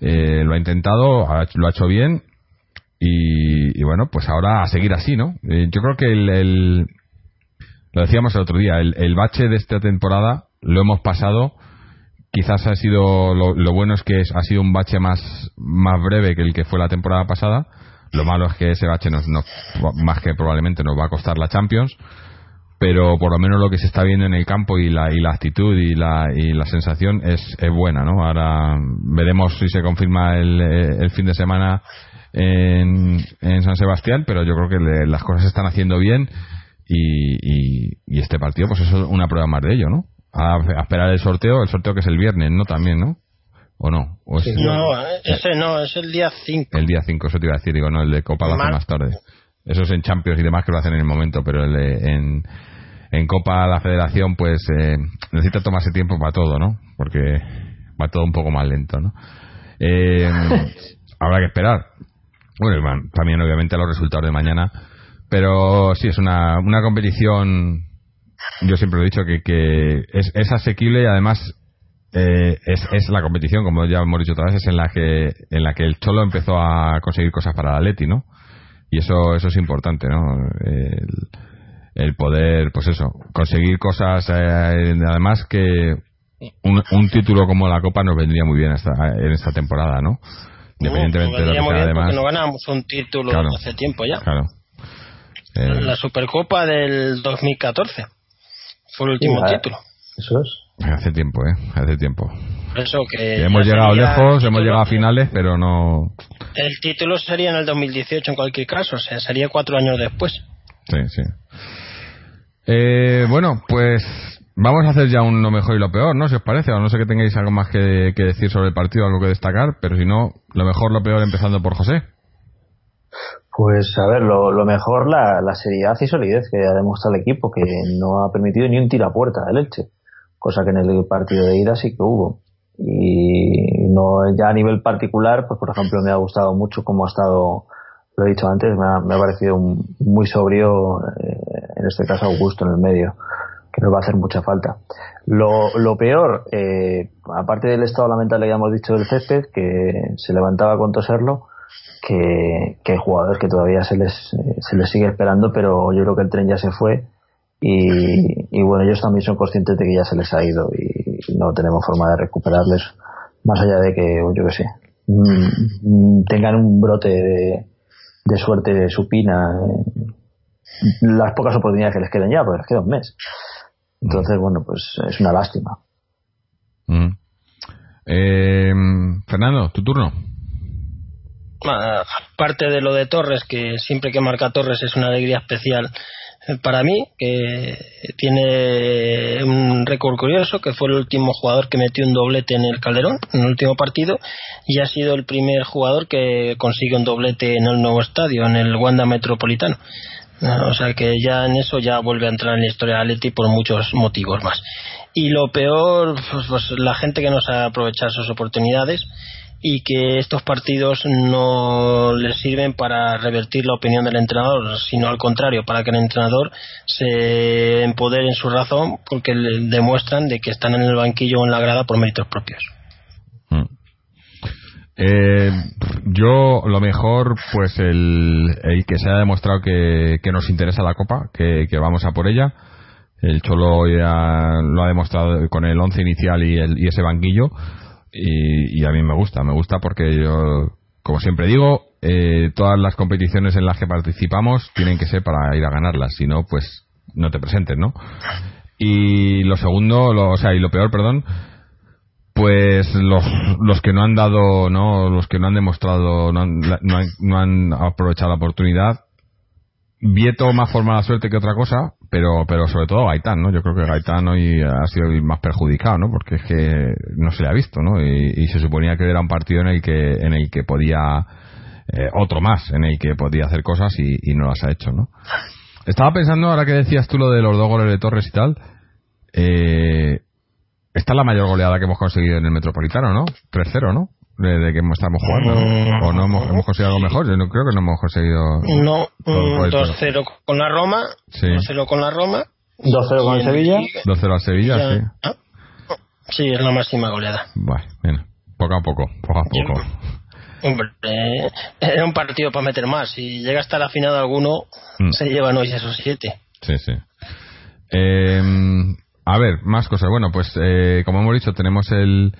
eh, lo ha intentado, lo ha hecho bien y, bueno, pues ahora a seguir así, ¿no? yo creo que el, lo decíamos el otro día, el, el bache de esta temporada lo hemos pasado quizás ha sido lo, bueno es que ha sido un bache más más breve que el que fue la temporada pasada. Lo malo es que ese bache nos, más que probablemente nos va a costar la Champions pero por lo menos lo que se está viendo en el campo y la, y la actitud y la, y la sensación es, es buena no ahora veremos si se confirma el, el fin de semana en, en San Sebastián pero yo creo que las cosas se están haciendo bien y, y, y este partido pues es una prueba más de ello no a, esperar el sorteo, el sorteo que es el viernes, ¿no? También, ¿no? ¿O no? ¿O es, no, ese no, es el día 5. El día 5, eso te iba a decir, digo, no, el de Copa lo hace más tarde. Eso es en Champions y demás que lo hacen en el momento, pero el en, en Copa la Federación pues eh, necesita tomarse tiempo para todo, ¿no? Porque va todo un poco más lento, ¿no? Eh, <laughs> habrá que esperar. Bueno, también obviamente los resultados de mañana, pero sí, es una, una competición yo siempre he dicho que, que es, es, asequible y además eh, es, es, la competición, como ya hemos dicho otras veces, en la que en la que el Cholo empezó a conseguir cosas para el Atleti, ¿no? Y eso eso es importante, ¿no? El, el poder, pues eso, conseguir cosas, eh, además que un, un, título como la Copa nos vendría muy bien esta, en esta temporada, ¿no? Independientemente de lo que sea, además. No ganamos un título hace tiempo ya. Claro. la Supercopa del 2014. Fue el último título. Eso es. Hace tiempo, ¿eh? Hace tiempo. Eso que. hemos llegado lejos, hemos llegado a finales, pero no. El título sería en el 2018 en cualquier caso, o sea, sería cuatro años después. Sí, sí. Eh, bueno, pues vamos a hacer ya un lo mejor y lo peor, ¿no? Si os parece, o no sé que tengáis algo más que, que decir sobre el partido, algo que destacar, pero si no, lo mejor, lo peor, empezando por José. Pues a ver, lo, mejor la, seriedad y solidez que ha demostrado el equipo, que no ha permitido ni un tiro a puerta del Elche, cosa que en el partido de ida sí que hubo. Y no ya a nivel particular, pues por ejemplo me ha gustado mucho cómo ha estado, lo he dicho antes, me ha, parecido muy sobrio, eh, en este caso Augusto en el medio, que nos va a hacer mucha falta. Lo, lo peor, eh, aparte del estado lamentable que hemos dicho del césped, que se levantaba con toserlo, que, hay jugadores que todavía se les, se les sigue esperando, pero yo creo que el tren ya se fue y, bueno, ellos también son conscientes de que ya se les ha ido y no tenemos forma de recuperarles, más allá de que, yo qué sé, mm, tengan un brote de, de suerte supina, eh, las pocas oportunidades que les queden ya, porque les queda un mes. Entonces, bueno, pues es una lástima. Mm. Eh, Fernando, tu turno aparte de lo de Torres, que siempre que marca Torres es una alegría especial para mí, que tiene un récord curioso, que fue el último jugador que metió un doblete en el Calderón, en el último partido, y ha sido el primer jugador que consigue un doblete en el nuevo estadio, en el Wanda Metropolitano. O sea que ya en eso ya vuelve a entrar en la historia de Atleti por muchos motivos más. Y lo peor, pues, pues la gente que no sabe aprovechar sus oportunidades y que estos partidos no les sirven para revertir la opinión del entrenador, sino al contrario, para que el entrenador se empodere en su razón porque le demuestran de que están en el banquillo o en la grada por méritos propios. Mm. Eh, yo lo mejor, pues el, que se ha demostrado que, nos interesa la copa, que, vamos a por ella. El Cholo ya lo ha demostrado con el once inicial y, el, y ese banquillo y, a mí me gusta, me gusta porque yo, como siempre digo, eh, todas las competiciones en las que participamos tienen que ser para ir a ganarlas, si no, pues no te presentes, ¿no? Y lo segundo, o sea, y lo peor, perdón, pues los, los que no han dado, ¿no? Los que no han demostrado, no han, no han, no han aprovechado la oportunidad. Vieto más forma la suerte que otra cosa, pero pero sobre todo Gaitán, ¿no? Yo creo que Gaitán hoy ha sido el más perjudicado, ¿no? Porque es que no se le ha visto, ¿no? Y, se suponía que era un partido en el que en el que podía eh, otro más, en el que podía hacer cosas y, y no las ha hecho, ¿no? Estaba pensando ahora que decías tú lo de los dos goles de Torres y tal, eh, esta es la mayor goleada que hemos conseguido en el Metropolitano, ¿no? 3-0, ¿no? De, de que estamos jugando. Mm. ¿O no hemos, hemos conseguido algo mejor? Yo no creo que no hemos conseguido. No, Todo mm, por el 2-0 con la Roma, Sí. 2-0 con la Roma. 2-0 con el Sevilla. Liga 2-0 al Sevilla, ya- sí. ah, Sí, es la máxima goleada. Vale, bien. Poco a poco, poco a poco. Hombre, eh, era un partido para meter más. Si llega hasta la final alguno, Mm. se llevan hoy esos siete. Sí, sí. Eh, a ver, más cosas. Bueno, pues eh, como hemos dicho, tenemos el,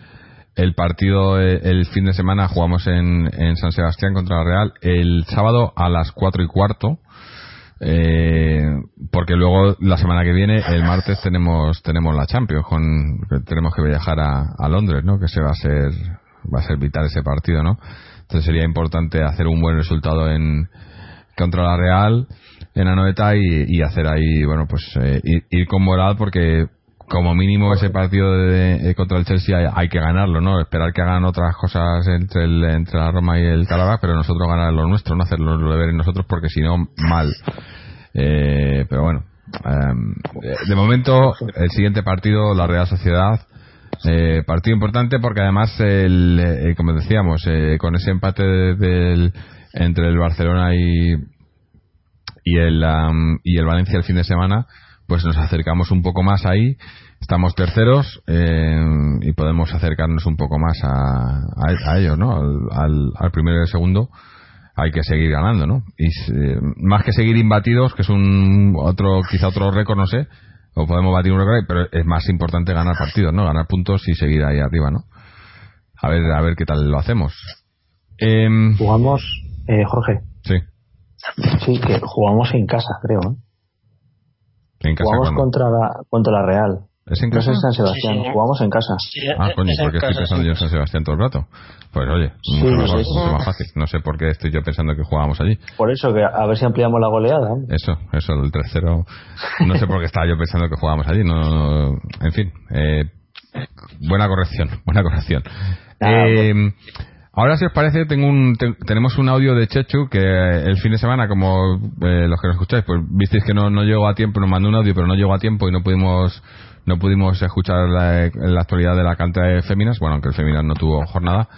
el partido eh, el fin de semana. Jugamos en, en San Sebastián contra la Real el sábado a las cuatro y cuarto. Eh, porque luego la semana que viene, el martes, tenemos tenemos la Champions. Con, tenemos que viajar a, a Londres, ¿no? Que se va a ser va a ser vital ese partido, ¿no? Entonces sería importante hacer un buen resultado en contra la Real en Anoeta y, y hacer ahí, bueno, pues eh, ir, ir con moral porque como mínimo ese partido de, eh, contra el Chelsea hay, hay que ganarlo, ¿no? Esperar que hagan otras cosas entre, el, entre la Roma y el Carabao, pero nosotros ganar lo nuestro, no hacer los deberes nosotros porque si no, mal. Eh, pero bueno, eh, de momento el siguiente partido, la Real Sociedad, eh, partido importante porque además, el, eh, como decíamos, eh, con ese empate de- del, entre el Barcelona y, y el, y el Valencia el fin de semana, pues nos acercamos un poco más ahí. Estamos terceros eh, y podemos acercarnos un poco más a, a, a ellos, ¿no? Al, al, al primero y al segundo hay que seguir ganando, ¿no? Y eh, más que seguir imbatidos, que es un otro quizá otro récord, no sé, o podemos batir un récord, pero es más importante ganar partidos, ¿no? Ganar puntos y seguir ahí arriba, ¿no? A ver, a ver qué tal lo hacemos. Em, Jugamos, eh, Jorge, sí, sí, que jugamos en casa, creo. ¿eh? En casa Jugamos cuando. contra la, contra la Real. ¿Es en No casa? sé en San Sebastián, Sí, sí. jugamos en casa. Sí, Ah, es- coño, es en porque estoy casa, pensando sí. yo en San Sebastián todo el rato. Pues oye, Sí, mucho, no mejor, sé. mucho más fácil. No sé por qué estoy yo pensando que jugábamos allí. Por eso, que a ver si ampliamos la goleada. Eso, eso, el tercero. No sé por qué estaba yo pensando que jugábamos allí. No, no- en fin, eh, buena corrección, buena corrección. Ah, Eh, ahora, si os parece, tengo un, te- tenemos un audio de Chechu que eh, el fin de semana, como eh, los que nos escucháis, pues visteis que no, no llegó a tiempo, nos mandó un audio, pero no llegó a tiempo y no pudimos no pudimos escuchar la, la actualidad de la cantera de Féminas, bueno, aunque el Féminas no tuvo jornada.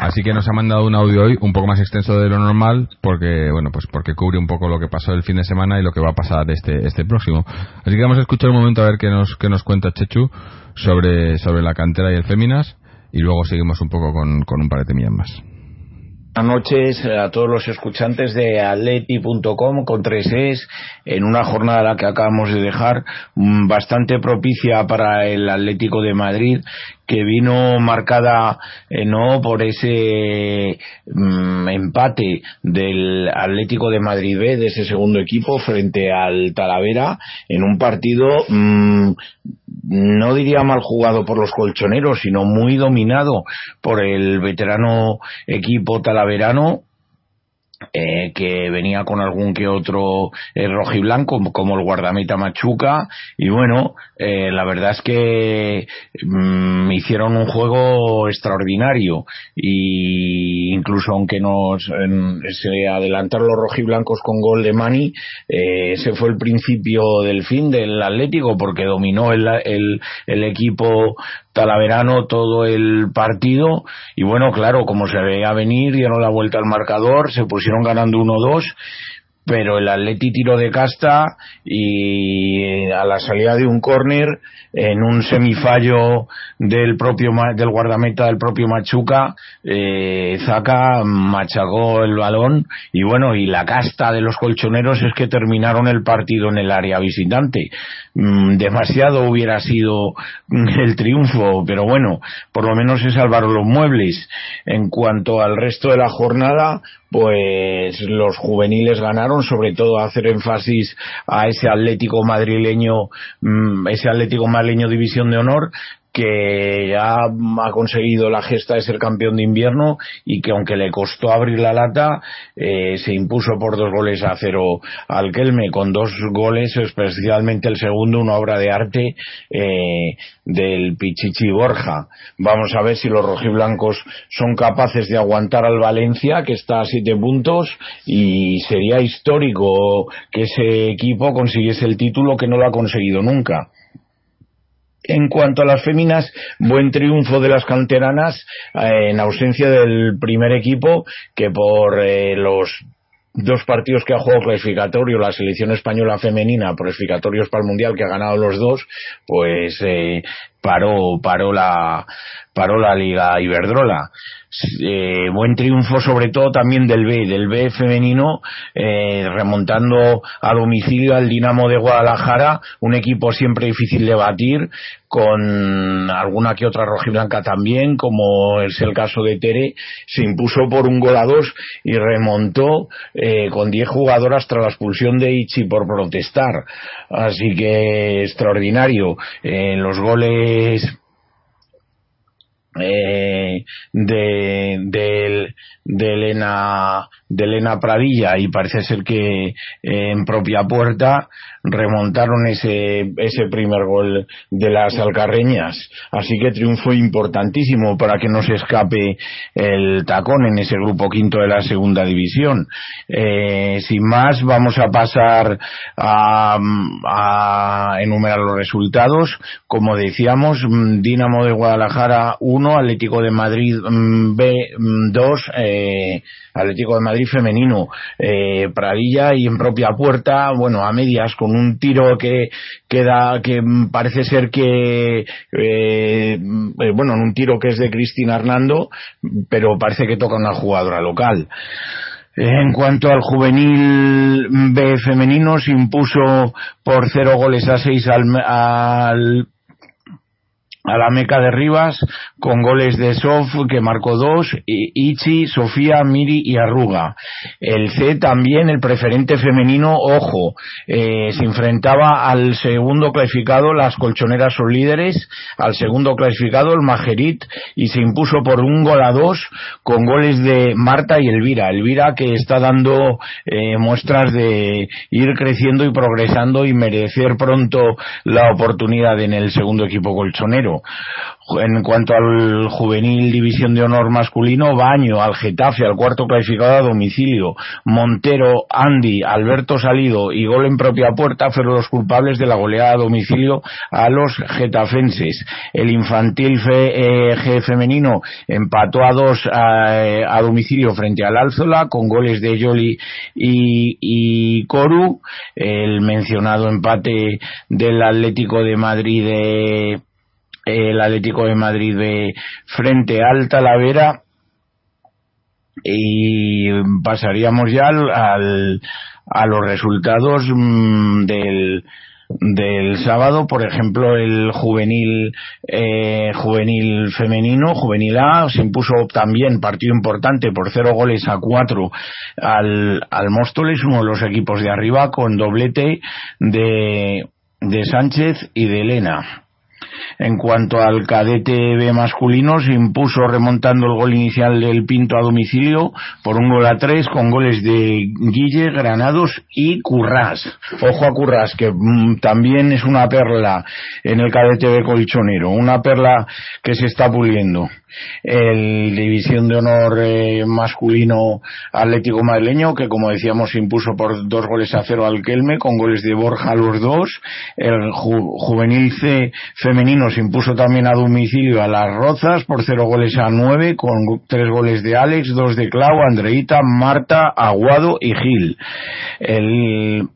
Así que nos ha mandado un audio hoy un poco más extenso de lo normal porque, bueno, pues porque cubre un poco lo que pasó el fin de semana y lo que va a pasar este, este próximo. Así que vamos a escuchar un momento a ver qué nos, qué nos cuenta Chechu sobre, sobre la cantera y el Féminas y luego seguimos un poco con, con un par de temillas más. Buenas noches a todos los escuchantes de atleti.com con tres es en una jornada la que acabamos de dejar mm, bastante propicia para el Atlético de Madrid que vino marcada eh, no por ese mm, empate del Atlético de Madrid B de ese segundo equipo frente al Talavera en un partido mm, no diría mal jugado por los colchoneros, sino muy dominado por el veterano equipo talaverano. Eh, que venía con algún que otro eh, rojiblanco como el guardameta Machuca. Y bueno eh, la verdad es que mm, hicieron un juego extraordinario. Y incluso aunque nos se adelantaron los rojiblancos con gol de Mani eh, ese fue el principio del fin del Atlético porque dominó el, el equipo talaverano todo el partido. Y bueno claro como se veía venir dieron la vuelta al marcador se pusieron ganando 1-2 pero el Atleti tiró de casta y eh, a la salida de un córner en un semifallo del propio del guardameta del propio Machuca eh, Zaka machacó el balón y bueno y la casta de los colchoneros es que terminaron el partido en el área visitante. Mm, demasiado hubiera sido el triunfo pero bueno por lo menos se salvaron los muebles. En cuanto al resto de la jornada pues los juveniles ganaron, sobre todo hacer énfasis a ese Atlético madrileño, mm, ese Atlético madrileño División de Honor, que ya ha conseguido la gesta de ser campeón de invierno y que aunque le costó abrir la lata, eh, se impuso por dos goles a cero al Kelme, con dos goles, especialmente el segundo, una obra de arte eh, del Pichichi Borja. Vamos a ver si los rojiblancos son capaces de aguantar al Valencia, que está a siete puntos, y sería histórico que ese equipo consiguiese el título que no lo ha conseguido nunca. En cuanto a las féminas, buen triunfo de las canteranas eh, en ausencia del primer equipo que por eh, los dos partidos que ha jugado clasificatorio la selección española femenina clasificatorios para el mundial que ha ganado los dos pues eh, paró paró la paró la liga Iberdrola eh, buen triunfo sobre todo también del B, del B femenino, eh, remontando a domicilio al Dinamo de Guadalajara, un equipo siempre difícil de batir, con alguna que otra rojiblanca también, como es el caso de Tere, se impuso por un gol a dos y remontó eh, con 10 jugadoras tras la expulsión de Ichi por protestar. Así que extraordinario. En los goles eh, de, de, de, Elena, de Elena Pradilla y parece ser que en propia puerta remontaron ese, ese primer gol de las alcarreñas. Así que triunfo importantísimo para que no se escape el tacón en ese grupo quinto de la segunda división. Eh, sin más, vamos a pasar a, a enumerar los resultados. Como decíamos, Dinamo de Guadalajara 1, Atlético de Madrid mm, B 2, mm, eh, Atlético de Madrid femenino, eh, Pradilla y en propia puerta, bueno, a medias con un tiro que queda que parece ser que eh, bueno, en un tiro que es de Cristina Hernando, pero parece que toca una jugadora local. En cuanto al juvenil B femenino, se impuso por cero goles a seis al a la Meca de Rivas con goles de Sof que marcó dos, Ichi, Sofía, Miri y Arruga. El C también, el preferente femenino, ojo, eh, se enfrentaba al segundo clasificado, las colchoneras son líderes, al segundo clasificado, el Majerit, y se impuso por un gol a dos con goles de Marta y Elvira. Elvira que está dando eh, muestras de ir creciendo y progresando y merecer pronto la oportunidad en el segundo equipo colchonero. En cuanto al juvenil división de honor masculino, Baño, al Getafe, al cuarto clasificado a domicilio, Montero, Andy, Alberto Salido y gol en propia puerta fueron los culpables de la goleada a domicilio a los getafenses. El infantil fe, G femenino empató a dos a, domicilio frente al Álzola con goles de Yoli y, y Coru. El mencionado empate del Atlético de Madrid de el Atlético de Madrid de frente al Talavera y pasaríamos ya al, a los resultados mm, del del sábado, por ejemplo, el juvenil eh, juvenil femenino, juvenil A, se impuso también partido importante por cero goles a cuatro al, al Móstoles, uno de los equipos de arriba, con doblete de, de Sánchez y de Elena. En cuanto al cadete B masculino, se impuso remontando el gol inicial del Pinto a domicilio por un gol a tres con goles de Guille, Granados y Currás. Ojo a Currás, que mm, también es una perla en el cadete B colchonero, una perla que se está puliendo el División de Honor eh, masculino Atlético Madrileño, que como decíamos impuso por dos goles a cero al Kelme, con goles de Borja los dos. El Juvenil C femenino se impuso también a domicilio a las Rozas por cero goles a nueve, con tres goles de Alex, dos de Clau, Andreita, Marta, Aguado y Gil. El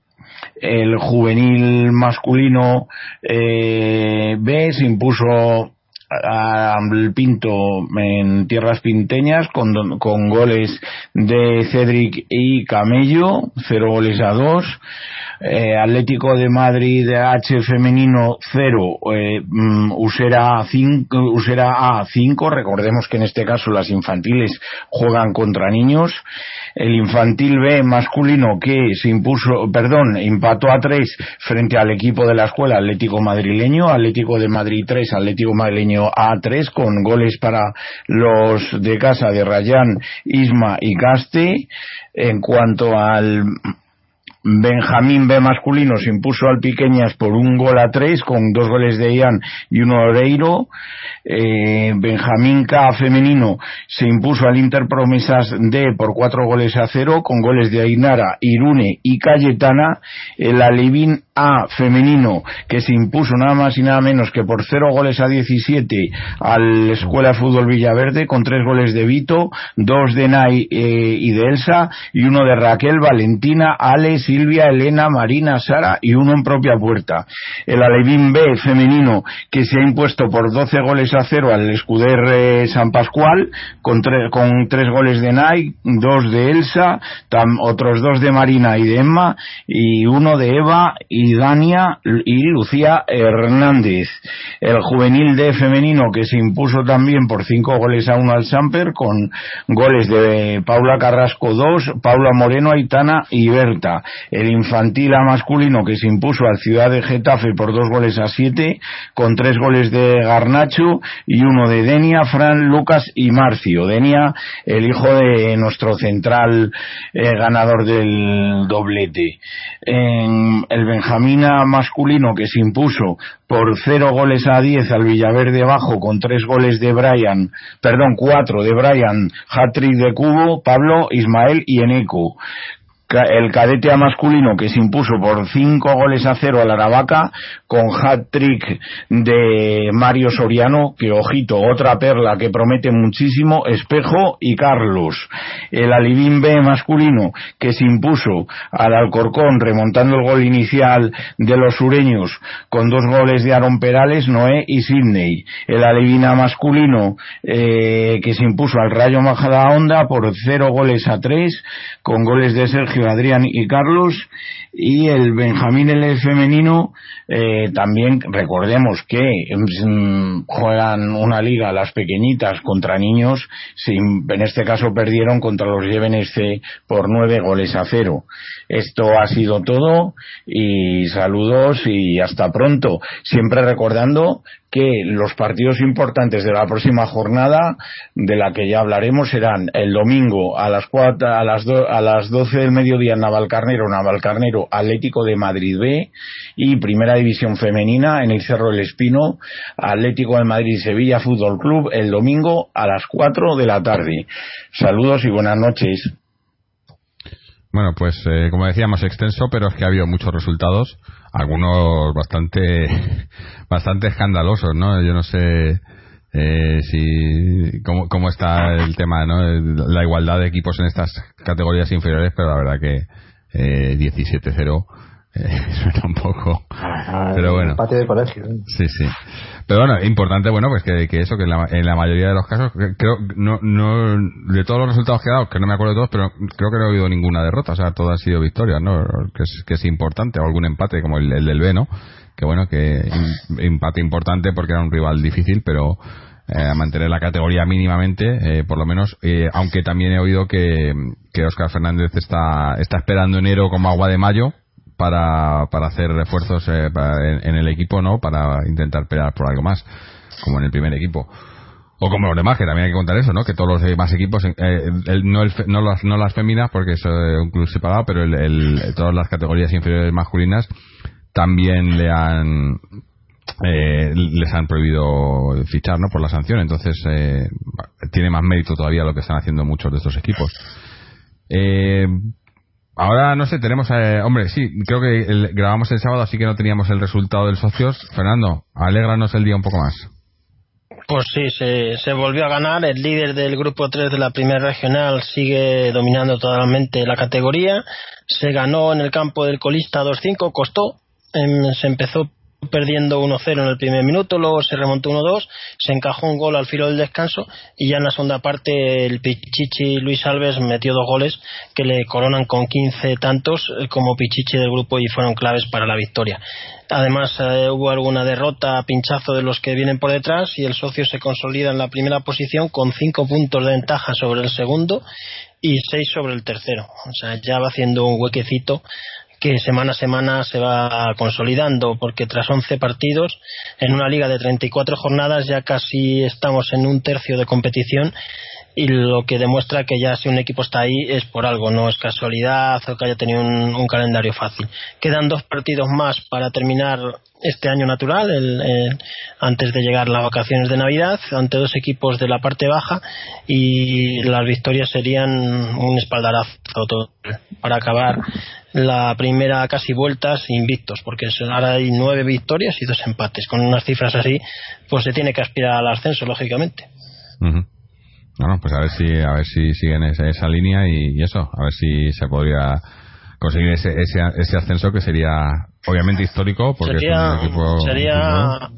el juvenil masculino eh, B se impuso al Pinto en tierras pinteñas con, con goles de Cedric y Camello, cero goles a dos. Eh, Atlético de Madrid H femenino 0, eh, mm, Usera, 5, Usera A 5, recordemos que en este caso las infantiles juegan contra niños, el infantil B masculino que se impuso, perdón, empató a 3 frente al equipo de la escuela Atlético Madrileño, Atlético de Madrid 3, Atlético Madrileño A 3, con goles para los de casa de Rayán, Isma y Caste. En cuanto al Benjamín B masculino se impuso al Piqueñas por un gol a tres con dos goles de Ian y uno de Oreiro. Eh, Benjamín K femenino se impuso al Inter Promesas D por cuatro goles a cero con goles de Ainara, Irune y Cayetana. El Alevín A femenino que se impuso nada más y nada menos que por cero goles a 17 al Escuela Fútbol Villaverde con tres goles de Vito, dos de Nay eh, y de Elsa y uno de Raquel, Valentina, Alex Silvia, Elena, Marina, Sara y uno en propia puerta. El Alevín B femenino que se ha impuesto por 12 goles a cero al Escuder eh, San Pascual con, con tres goles de Nike, dos de Elsa, otros dos de Marina y de Emma y uno de Eva y Dania y Lucía Hernández. El juvenil D femenino que se impuso también por cinco goles a uno al Samper con goles de Paula Carrasco dos, Paula Moreno, Aitana y Berta el infantil a masculino que se impuso al Ciudad de Getafe por dos goles a siete, con tres goles de Garnacho y uno de Denia, Fran, Lucas y Marcio. Denia, el hijo de nuestro central eh, ganador del doblete. En el Benjamina masculino que se impuso por cero goles a diez al Villaverde Bajo con tres goles de Brian, perdón, cuatro de Brian, hat de Cubo, Pablo, Ismael y Eneco el cadete masculino que se impuso por cinco goles a cero a la Aravaca con hat-trick de Mario Soriano, que ojito, otra perla que promete muchísimo, Espejo y Carlos. El Alivín B masculino que se impuso al Alcorcón remontando el gol inicial de los sureños con dos goles de Aaron Perales, Noé y Sidney. El Alivina masculino eh, que se impuso al Rayo Majadahonda por cero goles a tres con goles de Sergio Adrián y Carlos. Y el Benjamín L femenino eh, también recordemos que mm, juegan una liga las pequeñitas contra niños en este caso perdieron contra los Llevenes C por nueve goles a cero esto ha sido todo y saludos y hasta pronto siempre recordando que los partidos importantes de la próxima jornada, de la que ya hablaremos, serán el domingo a las cuatro, a las a las 12 del mediodía Navalcarnero, Navalcarnero Atlético de Madrid B y Primera División Femenina en el Cerro del Espino, Atlético de Madrid Sevilla Fútbol Club el domingo a las 4 de la tarde. Saludos y buenas noches. Bueno, pues eh, como decíamos, extenso, pero es que ha habido muchos resultados, algunos bastante, <laughs> bastante escandalosos, ¿no? Yo no sé eh, si cómo, cómo está el tema, ¿no? La igualdad de equipos en estas categorías inferiores, pero la verdad que eh, 17-0 eh, suena un poco. Ah, pero bueno. Empate de colegio. Sí, sí. Pero bueno, importante, bueno, pues que, que eso, que en la, en la, mayoría de los casos, creo, no, no, de todos los resultados que he dado, que no me acuerdo de todos, pero creo que no ha habido ninguna derrota, o sea, todas han sido victorias, ¿no? Que es, que es importante, o algún empate, como el, el del B, ¿no? Que bueno, que empate importante porque era un rival difícil, pero eh, mantener la categoría mínimamente, eh, por lo menos, eh, aunque también he oído que, que Oscar Fernández está, está esperando enero como agua de mayo, para, para hacer refuerzos eh, en, el equipo, ¿no? Para intentar pelear por algo más, como en el primer equipo. O como los demás, que también hay que contar eso, ¿no? Que todos los demás equipos, eh, no, el, no, las, no las féminas, porque es un club separado, pero el, todas las categorías inferiores masculinas también le han eh, les han prohibido fichar ¿no? por la sanción entonces eh, tiene más mérito todavía lo que están haciendo muchos de estos equipos eh, Ahora, no sé, tenemos. Eh, hombre, sí, creo que grabamos el sábado, así que no teníamos el resultado del socios. Fernando, alégranos el día un poco más. Pues sí, se, se volvió a ganar. El líder del grupo 3 de la primera regional sigue dominando totalmente la categoría. Se ganó en el campo del colista 2-5, costó. Em, se empezó perdiendo 1-0 en el primer minuto, luego se remontó 1-2, se encajó un gol al filo del descanso y ya en la segunda parte el Pichichi Luis Alves metió dos goles que le coronan con 15 tantos como Pichichi del grupo y fueron claves para la victoria. Además eh, hubo alguna derrota, pinchazo de los que vienen por detrás y el socio se consolida en la primera posición con 5 puntos de ventaja sobre el segundo y 6 sobre el tercero. O sea, ya va haciendo un huequecito que semana a semana se va consolidando, porque tras 11 partidos, en una liga de 34 jornadas, ya casi estamos en un tercio de competición y lo que demuestra que ya si un equipo está ahí es por algo, no es casualidad o que haya tenido un, calendario fácil. Quedan dos partidos más para terminar este año natural, el, antes de llegar las vacaciones de Navidad, ante dos equipos de la parte baja y las victorias serían un espaldarazo para acabar la primera casi vueltas invictos, porque ahora hay nueve victorias y dos empates. Con unas cifras así, pues se tiene que aspirar al ascenso, lógicamente. Bueno, pues a ver si a ver si siguen esa, esa línea y, eso, a ver si se podría conseguir ese, ese, ese ascenso que sería obviamente histórico porque sería, sería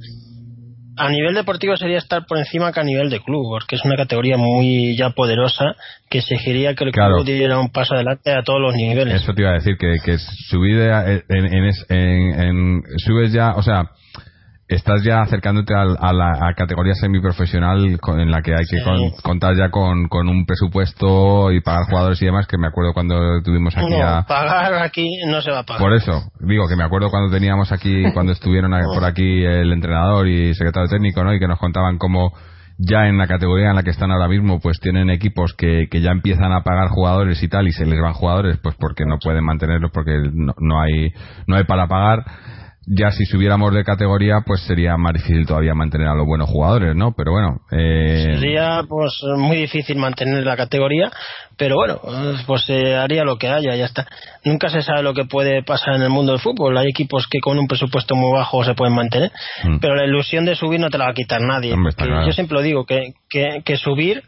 a nivel deportivo sería estar por encima que a nivel de club, porque es una categoría muy ya poderosa que exigiría que el club diera un paso adelante a todos los niveles. Eso te iba a decir, que, que subir en, en, en, en, subes ya, o sea, estás ya acercándote a, la categoría semiprofesional en la que hay que contar ya con, un presupuesto y pagar jugadores y demás que me acuerdo cuando tuvimos aquí no, pagar aquí no se va a pagar. Por eso digo que me acuerdo cuando teníamos aquí <laughs> cuando estuvieron por aquí el entrenador y secretario técnico no y que nos contaban cómo ya en la categoría en la que están ahora mismo pues tienen equipos que, que ya empiezan a pagar jugadores y tal y se les van jugadores pues porque no pueden mantenerlos porque no, no hay no hay para pagar ya si subiéramos de categoría pues sería más difícil todavía mantener a los buenos jugadores no pero bueno eh... sería pues muy difícil mantener la categoría pero bueno pues se haría lo que haya ya está. Nunca se sabe lo que puede pasar en el mundo del fútbol. Hay equipos que con un presupuesto muy bajo se pueden mantener mm. pero la ilusión de subir no te la va a quitar nadie. Yo siempre lo digo que, que, que subir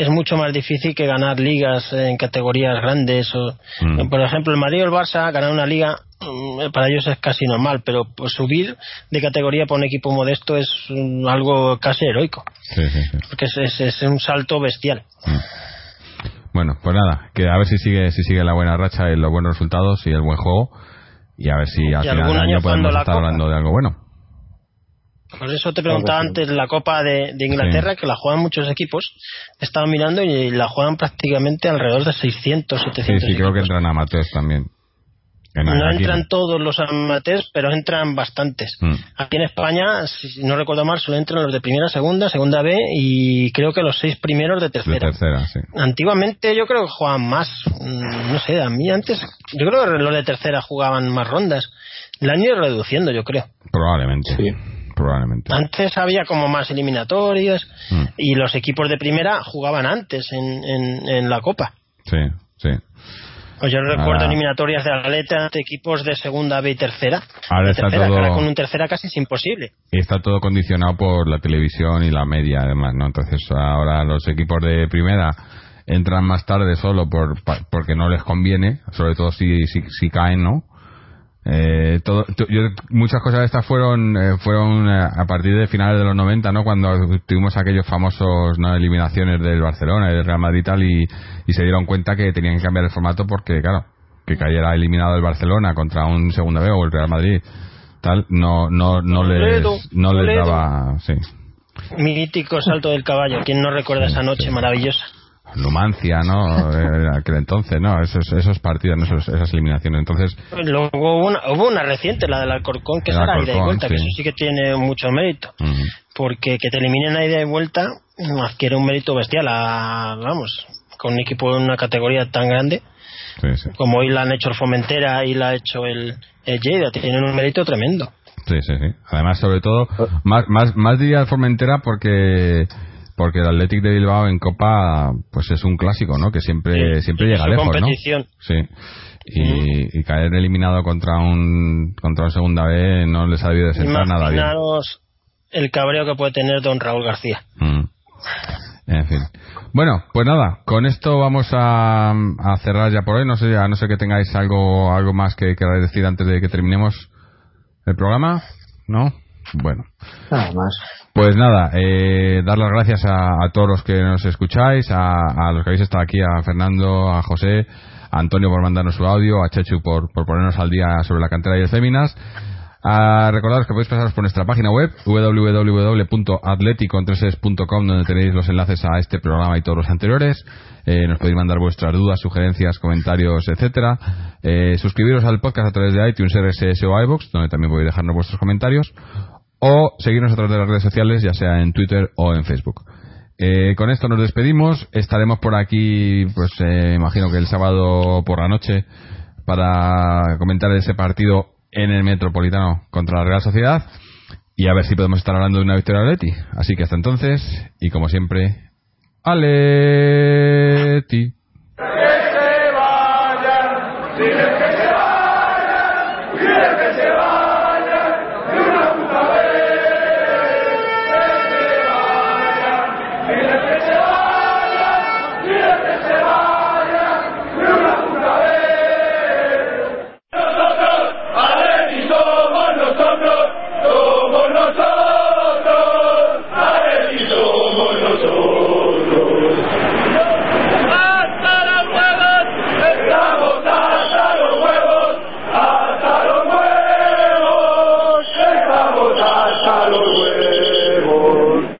es mucho más difícil que ganar ligas en categorías grandes. O, mm. Por ejemplo, el Madrid o el Barça ganar una liga mm, para ellos es casi normal, pero pues, subir de categoría para un equipo modesto es mm, algo casi heroico. Porque es, es, un salto bestial. Bueno, pues nada, que a ver si sigue si sigue la buena racha y los buenos resultados y el buen juego y a ver si al final del año podemos estar hablando de algo bueno. Por eso te preguntaba antes la Copa de, Inglaterra, que la juegan muchos equipos. Estaba mirando y la juegan prácticamente alrededor de 600, 700. Sí, sí, creo que entran amateurs también. no entran todos los amateurs, pero entran bastantes. Mm. Aquí en España, si no recuerdo mal, solo entran los de primera, segunda, segunda B y creo que los seis primeros de tercera. De tercera sí. Antiguamente yo creo que jugaban más. Mm, no sé, a mí antes, yo creo que los de tercera jugaban más rondas. El año ido reduciendo, yo creo. Probablemente. Sí probablemente. Antes había como más eliminatorias mm. y los equipos de primera jugaban antes en, en, la Copa. Sí, sí. Pues yo recuerdo eliminatorias de Atleta ante equipos de segunda B y tercera. Ahora está todo... con un tercera casi es imposible. Y está todo condicionado por la televisión y la media, además, ¿no? Entonces ahora los equipos de primera entran más tarde solo por, porque no les conviene, sobre todo si, si, si caen, ¿no? Eh, todo, yo, muchas cosas de estas fueron eh, fueron eh, a partir de finales de los 90, ¿no? Cuando tuvimos aquellos famosos ¿no? eliminaciones del Barcelona y del Real Madrid y tal y, se dieron cuenta que tenían que cambiar el formato porque, claro, que cayera eliminado el Barcelona contra un segunda B o el Real Madrid tal no no no les no les daba sí mítico salto del caballo quién no recuerda esa noche maravillosa Numancia, ¿no? Eh, aquel entonces, ¿no? Esos, esos partidos, esas eliminaciones. Entonces. Luego hubo una, hubo una reciente, la del Alcorcón, que es la ida y vuelta, que eso sí que tiene mucho mérito. Porque que te eliminen a ida y vuelta adquiere un mérito bestial. vamos, con un equipo de una categoría tan grande. Como hoy la han hecho el Fomentera y la ha hecho el, el Lleida, tienen un mérito tremendo. Sí, sí, sí. Además, sobre todo, más, más, más diría el Formentera porque porque el Athletic de Bilbao en Copa pues es un clásico, ¿no? Que siempre siempre llega lejos, competición. ¿no? Sí. Y, caer eliminado contra un contra un segunda B no les ha debido de sentar nada bien. el cabreo que puede tener don Raúl García. Mm. En fin. Bueno, pues nada, con esto vamos a, a, cerrar ya por hoy. No sé, a no sé que tengáis algo algo más que queráis decir antes de que terminemos el programa. ¿no? Bueno. Nada más. Pues nada, eh, dar las gracias a, todos los que nos escucháis, a, los que habéis estado aquí, a Fernando, a José, a Antonio por mandarnos su audio, a Chechu por, por ponernos al día sobre la cantera y el Féminas. A recordaros que podéis pasaros por nuestra página web www.atleticontreses.com donde tenéis los enlaces a este programa y todos los anteriores. Eh, nos podéis mandar vuestras dudas, sugerencias, comentarios, etcétera. Eh, suscribiros al podcast a través de iTunes, RSS o iVoox, donde también podéis dejarnos vuestros comentarios. O seguirnos a través de las redes sociales, ya sea en Twitter o en Facebook. Eh, con esto nos despedimos. Estaremos por aquí, pues eh, imagino que el sábado por la noche, para comentar ese partido en el Metropolitano contra la Real Sociedad y a ver si podemos estar hablando de una victoria de Atleti. Así que hasta entonces, y como siempre, Aleti.